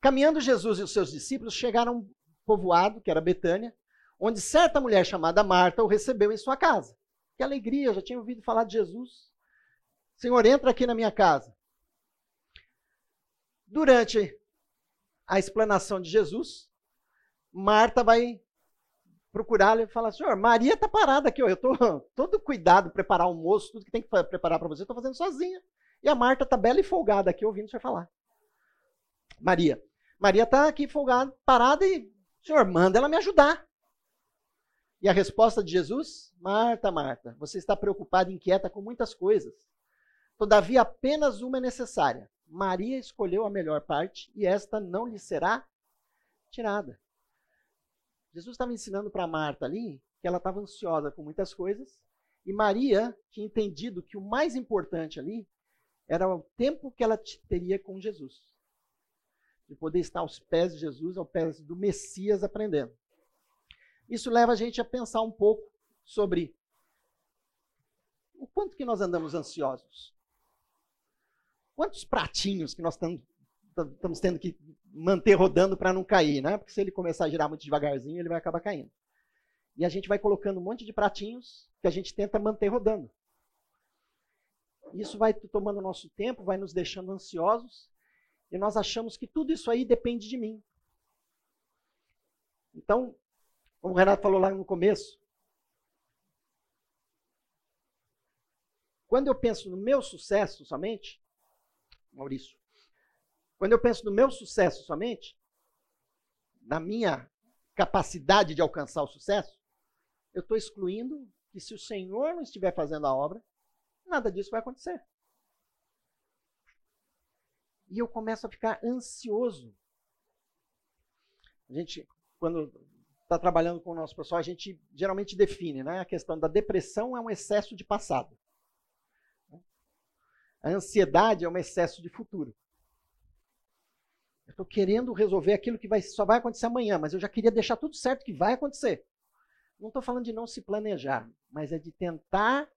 Caminhando Jesus e os seus discípulos chegaram a um povoado, que era Betânia, onde certa mulher chamada Marta o recebeu em sua casa. Que alegria, eu já tinha ouvido falar de Jesus. Senhor, entra aqui na minha casa. Durante a explanação de Jesus, Marta vai procurá-lo e falar: Senhor, Maria está parada aqui, ó, eu estou todo cuidado, preparar almoço, tudo que tem que preparar para você, estou fazendo sozinha. E a Marta está bela e folgada aqui ouvindo senhor falar. Maria. Maria está aqui folgada, parada e, Senhor, manda ela me ajudar. E a resposta de Jesus? Marta, Marta, você está preocupada e inquieta com muitas coisas. Todavia, apenas uma é necessária. Maria escolheu a melhor parte e esta não lhe será tirada. Jesus estava ensinando para Marta ali que ela estava ansiosa com muitas coisas e Maria tinha entendido que o mais importante ali era o tempo que ela teria com Jesus de poder estar aos pés de Jesus, aos pés do Messias aprendendo. Isso leva a gente a pensar um pouco sobre o quanto que nós andamos ansiosos. Quantos pratinhos que nós estamos tendo que manter rodando para não cair, né? Porque se ele começar a girar muito devagarzinho, ele vai acabar caindo. E a gente vai colocando um monte de pratinhos que a gente tenta manter rodando. Isso vai tomando nosso tempo, vai nos deixando ansiosos e nós achamos que tudo isso aí depende de mim. Então, como o Renato falou lá no começo, quando eu penso no meu sucesso somente, Maurício, quando eu penso no meu sucesso somente, na minha capacidade de alcançar o sucesso, eu estou excluindo que se o Senhor não estiver fazendo a obra, nada disso vai acontecer. E eu começo a ficar ansioso. A gente, quando está trabalhando com o nosso pessoal, a gente geralmente define, né? A questão da depressão é um excesso de passado. A ansiedade é um excesso de futuro. Eu estou querendo resolver aquilo que vai, só vai acontecer amanhã, mas eu já queria deixar tudo certo que vai acontecer. Não estou falando de não se planejar, mas é de tentar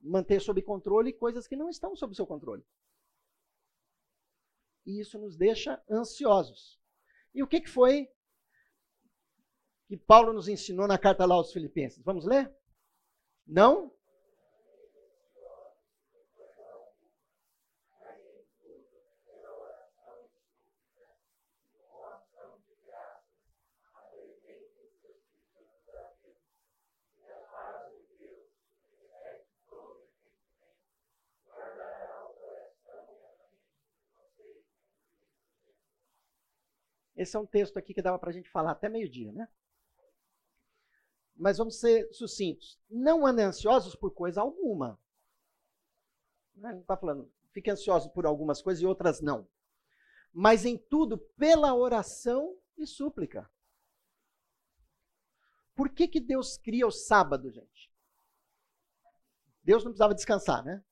manter sob controle coisas que não estão sob seu controle. E isso nos deixa ansiosos. E o que, que foi que Paulo nos ensinou na carta lá aos Filipenses? Vamos ler? Não Esse é um texto aqui que dava para a gente falar até meio-dia, né? Mas vamos ser sucintos. Não andem ansiosos por coisa alguma. Não está falando, fiquem ansiosos por algumas coisas e outras não. Mas em tudo, pela oração e súplica. Por que, que Deus cria o sábado, gente? Deus não precisava descansar, né?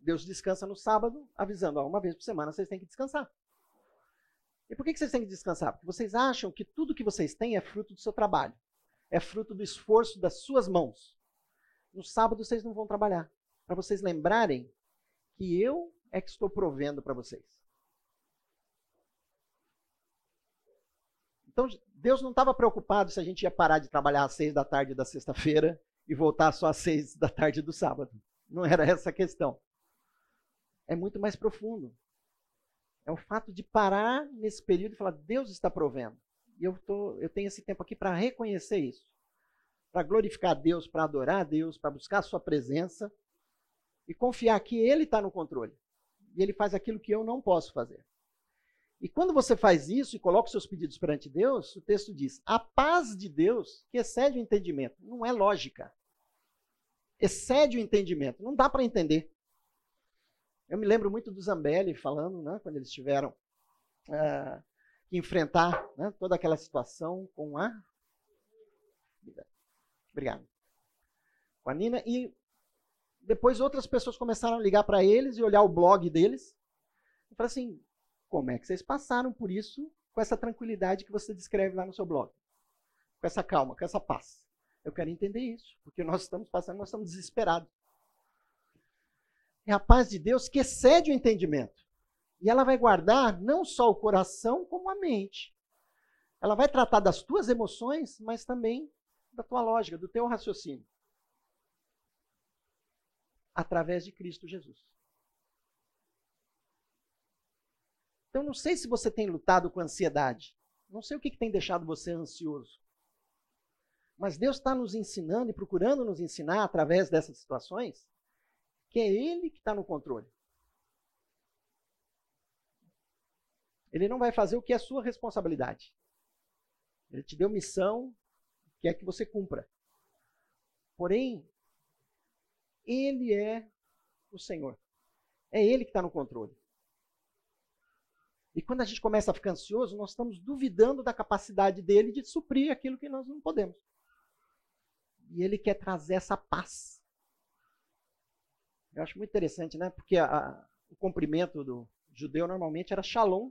Deus descansa no sábado, avisando, ó, uma vez por semana vocês têm que descansar. E por que vocês têm que descansar? Porque vocês acham que tudo que vocês têm é fruto do seu trabalho, é fruto do esforço das suas mãos. No sábado vocês não vão trabalhar, para vocês lembrarem que eu é que estou provendo para vocês. Então, Deus não estava preocupado se a gente ia parar de trabalhar às seis da tarde da sexta-feira e voltar só às seis da tarde do sábado. Não era essa a questão. É muito mais profundo. É o fato de parar nesse período e falar: Deus está provendo. E eu, tô, eu tenho esse tempo aqui para reconhecer isso. Para glorificar Deus, para adorar Deus, para buscar a Sua presença e confiar que Ele está no controle. E Ele faz aquilo que eu não posso fazer. E quando você faz isso e coloca os seus pedidos perante Deus, o texto diz: a paz de Deus, que excede o entendimento, não é lógica. Excede o entendimento, não dá para entender. Eu me lembro muito do Zambelli falando, né, quando eles tiveram uh, que enfrentar né, toda aquela situação com a. Obrigado. Com a Nina. E depois outras pessoas começaram a ligar para eles e olhar o blog deles. E falar assim: como é que vocês passaram por isso com essa tranquilidade que você descreve lá no seu blog? Com essa calma, com essa paz. Eu quero entender isso, porque nós estamos passando, nós estamos desesperados é a paz de Deus que excede o entendimento. E ela vai guardar não só o coração, como a mente. Ela vai tratar das tuas emoções, mas também da tua lógica, do teu raciocínio. Através de Cristo Jesus. Então, não sei se você tem lutado com ansiedade. Não sei o que, que tem deixado você ansioso. Mas Deus está nos ensinando e procurando nos ensinar através dessas situações que é ele que está no controle. Ele não vai fazer o que é sua responsabilidade. Ele te deu missão, quer que você cumpra. Porém, ele é o Senhor. É ele que está no controle. E quando a gente começa a ficar ansioso, nós estamos duvidando da capacidade dele de suprir aquilo que nós não podemos. E ele quer trazer essa paz eu acho muito interessante, né? Porque a, o cumprimento do judeu normalmente era shalom,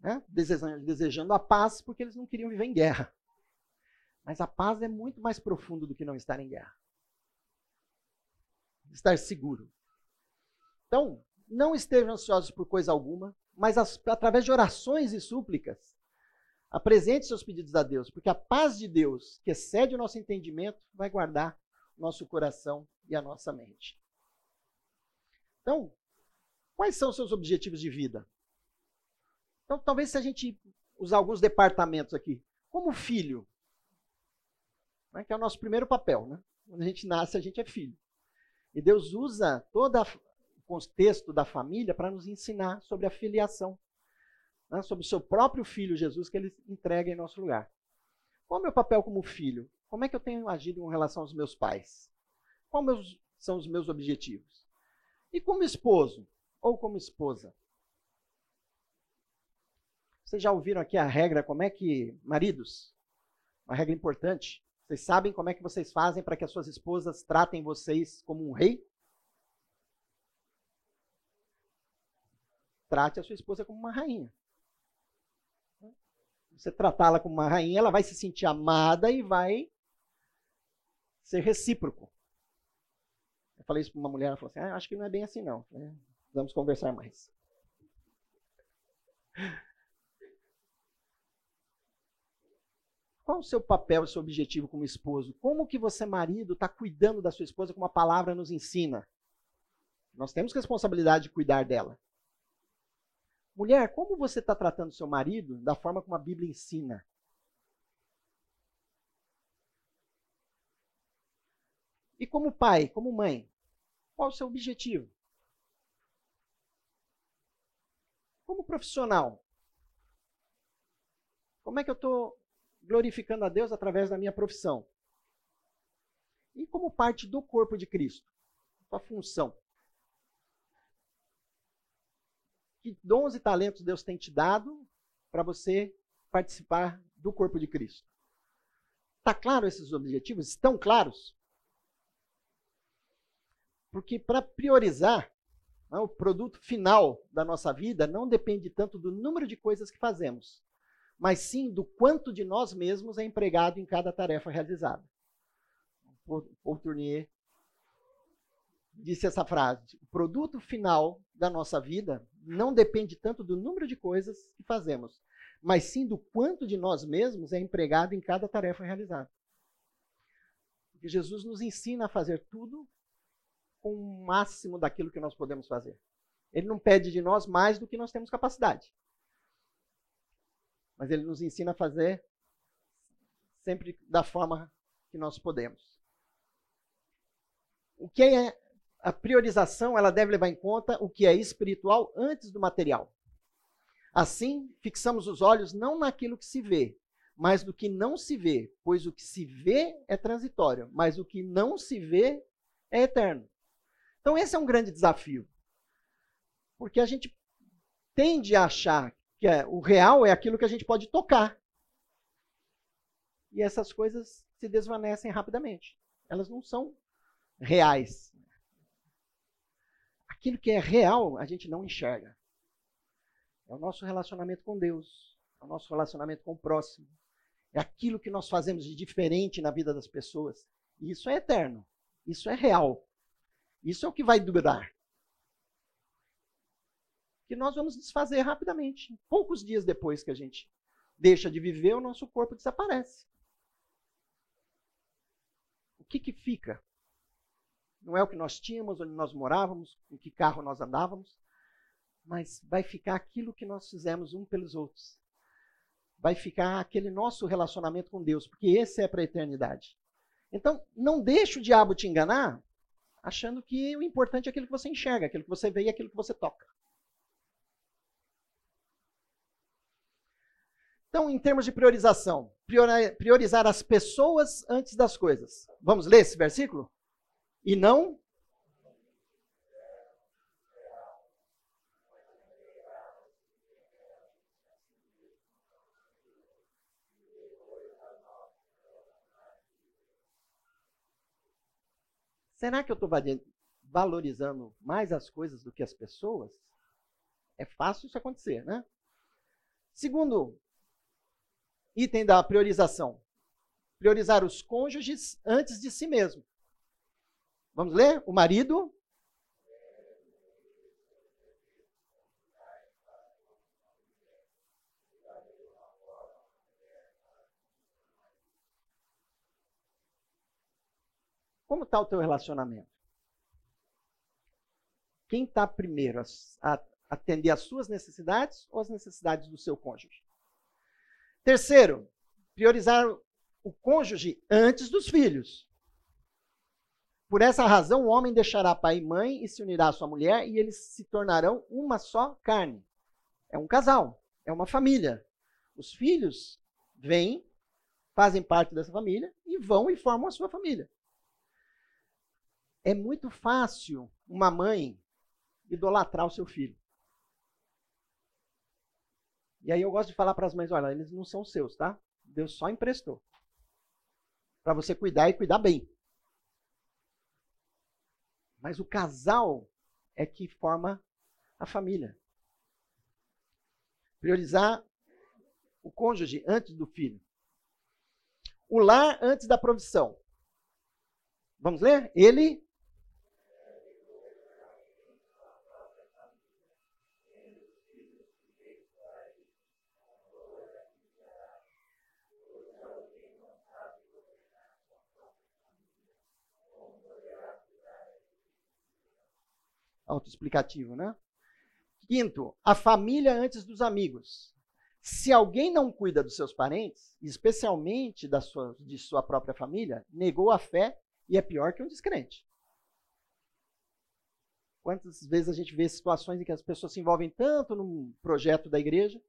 né? desejando, desejando a paz, porque eles não queriam viver em guerra. Mas a paz é muito mais profundo do que não estar em guerra. Estar seguro. Então, não estejam ansiosos por coisa alguma, mas as, através de orações e súplicas, apresente seus pedidos a Deus, porque a paz de Deus, que excede o nosso entendimento, vai guardar nosso coração e a nossa mente. Então, quais são seus objetivos de vida? Então, talvez se a gente usar alguns departamentos aqui, como filho, né, que é o nosso primeiro papel, né? Quando a gente nasce, a gente é filho. E Deus usa todo o contexto da família para nos ensinar sobre a filiação, né, sobre o seu próprio filho Jesus que ele entrega em nosso lugar. Qual é o meu papel como filho? Como é que eu tenho agido em relação aos meus pais? Quais são os meus objetivos? E como esposo ou como esposa? Vocês já ouviram aqui a regra, como é que, maridos, uma regra importante, vocês sabem como é que vocês fazem para que as suas esposas tratem vocês como um rei? Trate a sua esposa como uma rainha. Você tratá-la como uma rainha, ela vai se sentir amada e vai ser recíproco. Eu falei isso para uma mulher, ela falou assim: ah, acho que não é bem assim, não. Vamos conversar mais. Qual o seu papel, o seu objetivo como esposo? Como que você, marido, está cuidando da sua esposa como a palavra nos ensina? Nós temos responsabilidade de cuidar dela. Mulher, como você está tratando seu marido da forma como a Bíblia ensina? E como pai, como mãe, qual o seu objetivo? Como profissional, como é que eu estou glorificando a Deus através da minha profissão. E como parte do corpo de Cristo, sua função. Que dons e talentos Deus tem te dado para você participar do corpo de Cristo? Está claro esses objetivos? Estão claros? Porque para priorizar, né, o produto final da nossa vida não depende tanto do número de coisas que fazemos, mas sim do quanto de nós mesmos é empregado em cada tarefa realizada. Paul Tournier disse essa frase: o produto final da nossa vida não depende tanto do número de coisas que fazemos, mas sim do quanto de nós mesmos é empregado em cada tarefa realizada. Porque Jesus nos ensina a fazer tudo com o máximo daquilo que nós podemos fazer. Ele não pede de nós mais do que nós temos capacidade mas ele nos ensina a fazer sempre da forma que nós podemos. O que é a priorização, ela deve levar em conta o que é espiritual antes do material. Assim, fixamos os olhos não naquilo que se vê, mas no que não se vê, pois o que se vê é transitório, mas o que não se vê é eterno. Então, esse é um grande desafio. Porque a gente tende a achar que é, o real é aquilo que a gente pode tocar. E essas coisas se desvanecem rapidamente. Elas não são reais. Aquilo que é real, a gente não enxerga. É o nosso relacionamento com Deus, é o nosso relacionamento com o próximo. É aquilo que nós fazemos de diferente na vida das pessoas. E isso é eterno. Isso é real. Isso é o que vai durar que nós vamos desfazer rapidamente. Poucos dias depois que a gente deixa de viver, o nosso corpo desaparece. O que, que fica? Não é o que nós tínhamos, onde nós morávamos, em que carro nós andávamos, mas vai ficar aquilo que nós fizemos um pelos outros. Vai ficar aquele nosso relacionamento com Deus, porque esse é para a eternidade. Então, não deixe o diabo te enganar achando que o importante é aquilo que você enxerga, aquilo que você vê e aquilo que você toca. Então, em termos de priorização, priorizar as pessoas antes das coisas. Vamos ler esse versículo? E não. Será que eu estou valorizando mais as coisas do que as pessoas? É fácil isso acontecer, né? Segundo Item da priorização. Priorizar os cônjuges antes de si mesmo. Vamos ler? O marido. Como está o teu relacionamento? Quem está primeiro a atender às suas necessidades ou às necessidades do seu cônjuge? Terceiro, Priorizar o cônjuge antes dos filhos. Por essa razão, o homem deixará pai e mãe e se unirá à sua mulher, e eles se tornarão uma só carne. É um casal, é uma família. Os filhos vêm, fazem parte dessa família e vão e formam a sua família. É muito fácil uma mãe idolatrar o seu filho. E aí eu gosto de falar para as mães, olha, eles não são seus, tá? Deus só emprestou. Para você cuidar e cuidar bem. Mas o casal é que forma a família. Priorizar o cônjuge antes do filho. O lar antes da provisão. Vamos ler? Ele autoexplicativo, né? Quinto, a família antes dos amigos. Se alguém não cuida dos seus parentes, especialmente da sua, de sua própria família, negou a fé e é pior que um descrente. Quantas vezes a gente vê situações em que as pessoas se envolvem tanto num projeto da igreja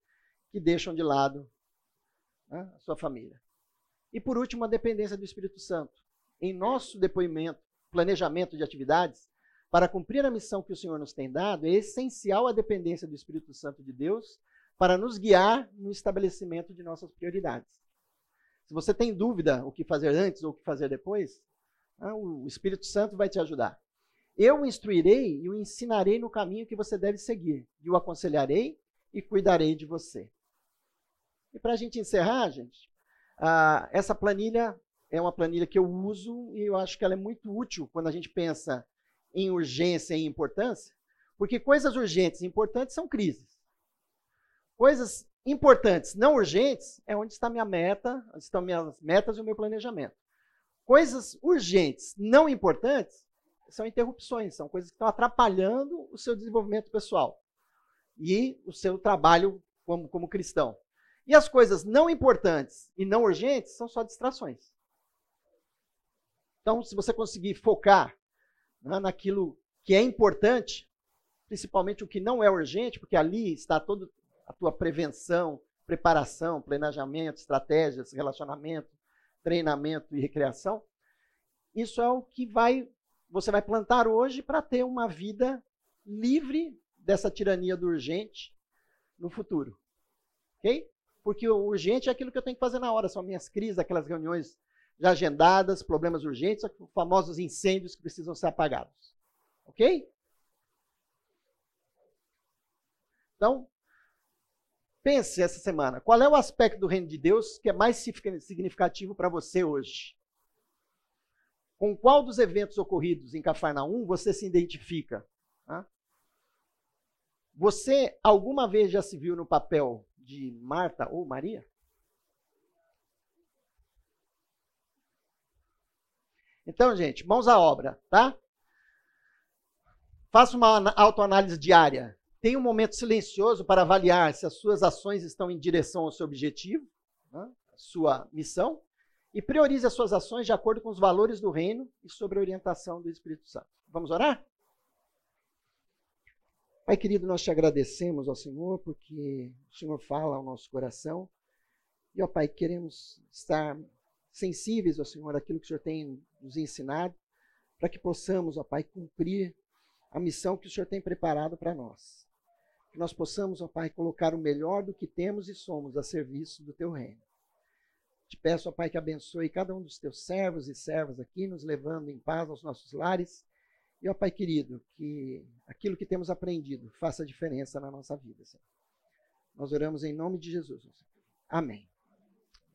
que deixam de lado né, a sua família. E por último, a dependência do Espírito Santo. Em nosso depoimento, planejamento de atividades, para cumprir a missão que o Senhor nos tem dado, é essencial a dependência do Espírito Santo de Deus para nos guiar no estabelecimento de nossas prioridades. Se você tem dúvida o que fazer antes ou o que fazer depois, ah, o Espírito Santo vai te ajudar. Eu o instruirei e o ensinarei no caminho que você deve seguir, e o aconselharei e cuidarei de você. E para a gente encerrar, gente, uh, essa planilha é uma planilha que eu uso e eu acho que ela é muito útil quando a gente pensa em urgência e importância, porque coisas urgentes e importantes são crises. Coisas importantes, não urgentes, é onde está minha meta, onde estão minhas metas e o meu planejamento. Coisas urgentes, não importantes, são interrupções, são coisas que estão atrapalhando o seu desenvolvimento pessoal e o seu trabalho como, como cristão. E as coisas não importantes e não urgentes são só distrações. Então, se você conseguir focar né, naquilo que é importante, principalmente o que não é urgente, porque ali está toda a tua prevenção, preparação, planejamento, estratégias, relacionamento, treinamento e recreação. Isso é o que vai você vai plantar hoje para ter uma vida livre dessa tirania do urgente no futuro. OK? Porque o urgente é aquilo que eu tenho que fazer na hora, são minhas crises, aquelas reuniões já agendadas, problemas urgentes, famosos incêndios que precisam ser apagados. Ok? Então, pense essa semana, qual é o aspecto do reino de Deus que é mais significativo para você hoje? Com qual dos eventos ocorridos em Cafarnaum você se identifica? Você alguma vez já se viu no papel de Marta ou Maria? Então, gente, mãos à obra, tá? Faça uma autoanálise diária. Tenha um momento silencioso para avaliar se as suas ações estão em direção ao seu objetivo, né, sua missão, e priorize as suas ações de acordo com os valores do reino e sobre a orientação do Espírito Santo. Vamos orar? Pai querido, nós te agradecemos ao Senhor porque o Senhor fala ao nosso coração. E, ó Pai, queremos estar sensíveis ao Senhor, aquilo que o Senhor tem nos ensinado, para que possamos, ó Pai, cumprir a missão que o Senhor tem preparado para nós. Que nós possamos, ó Pai, colocar o melhor do que temos e somos a serviço do Teu reino. Te peço, ó Pai, que abençoe cada um dos Teus servos e servas aqui, nos levando em paz aos nossos lares. E, ó Pai querido, que aquilo que temos aprendido faça diferença na nossa vida, Senhor. Nós oramos em nome de Jesus. Amém.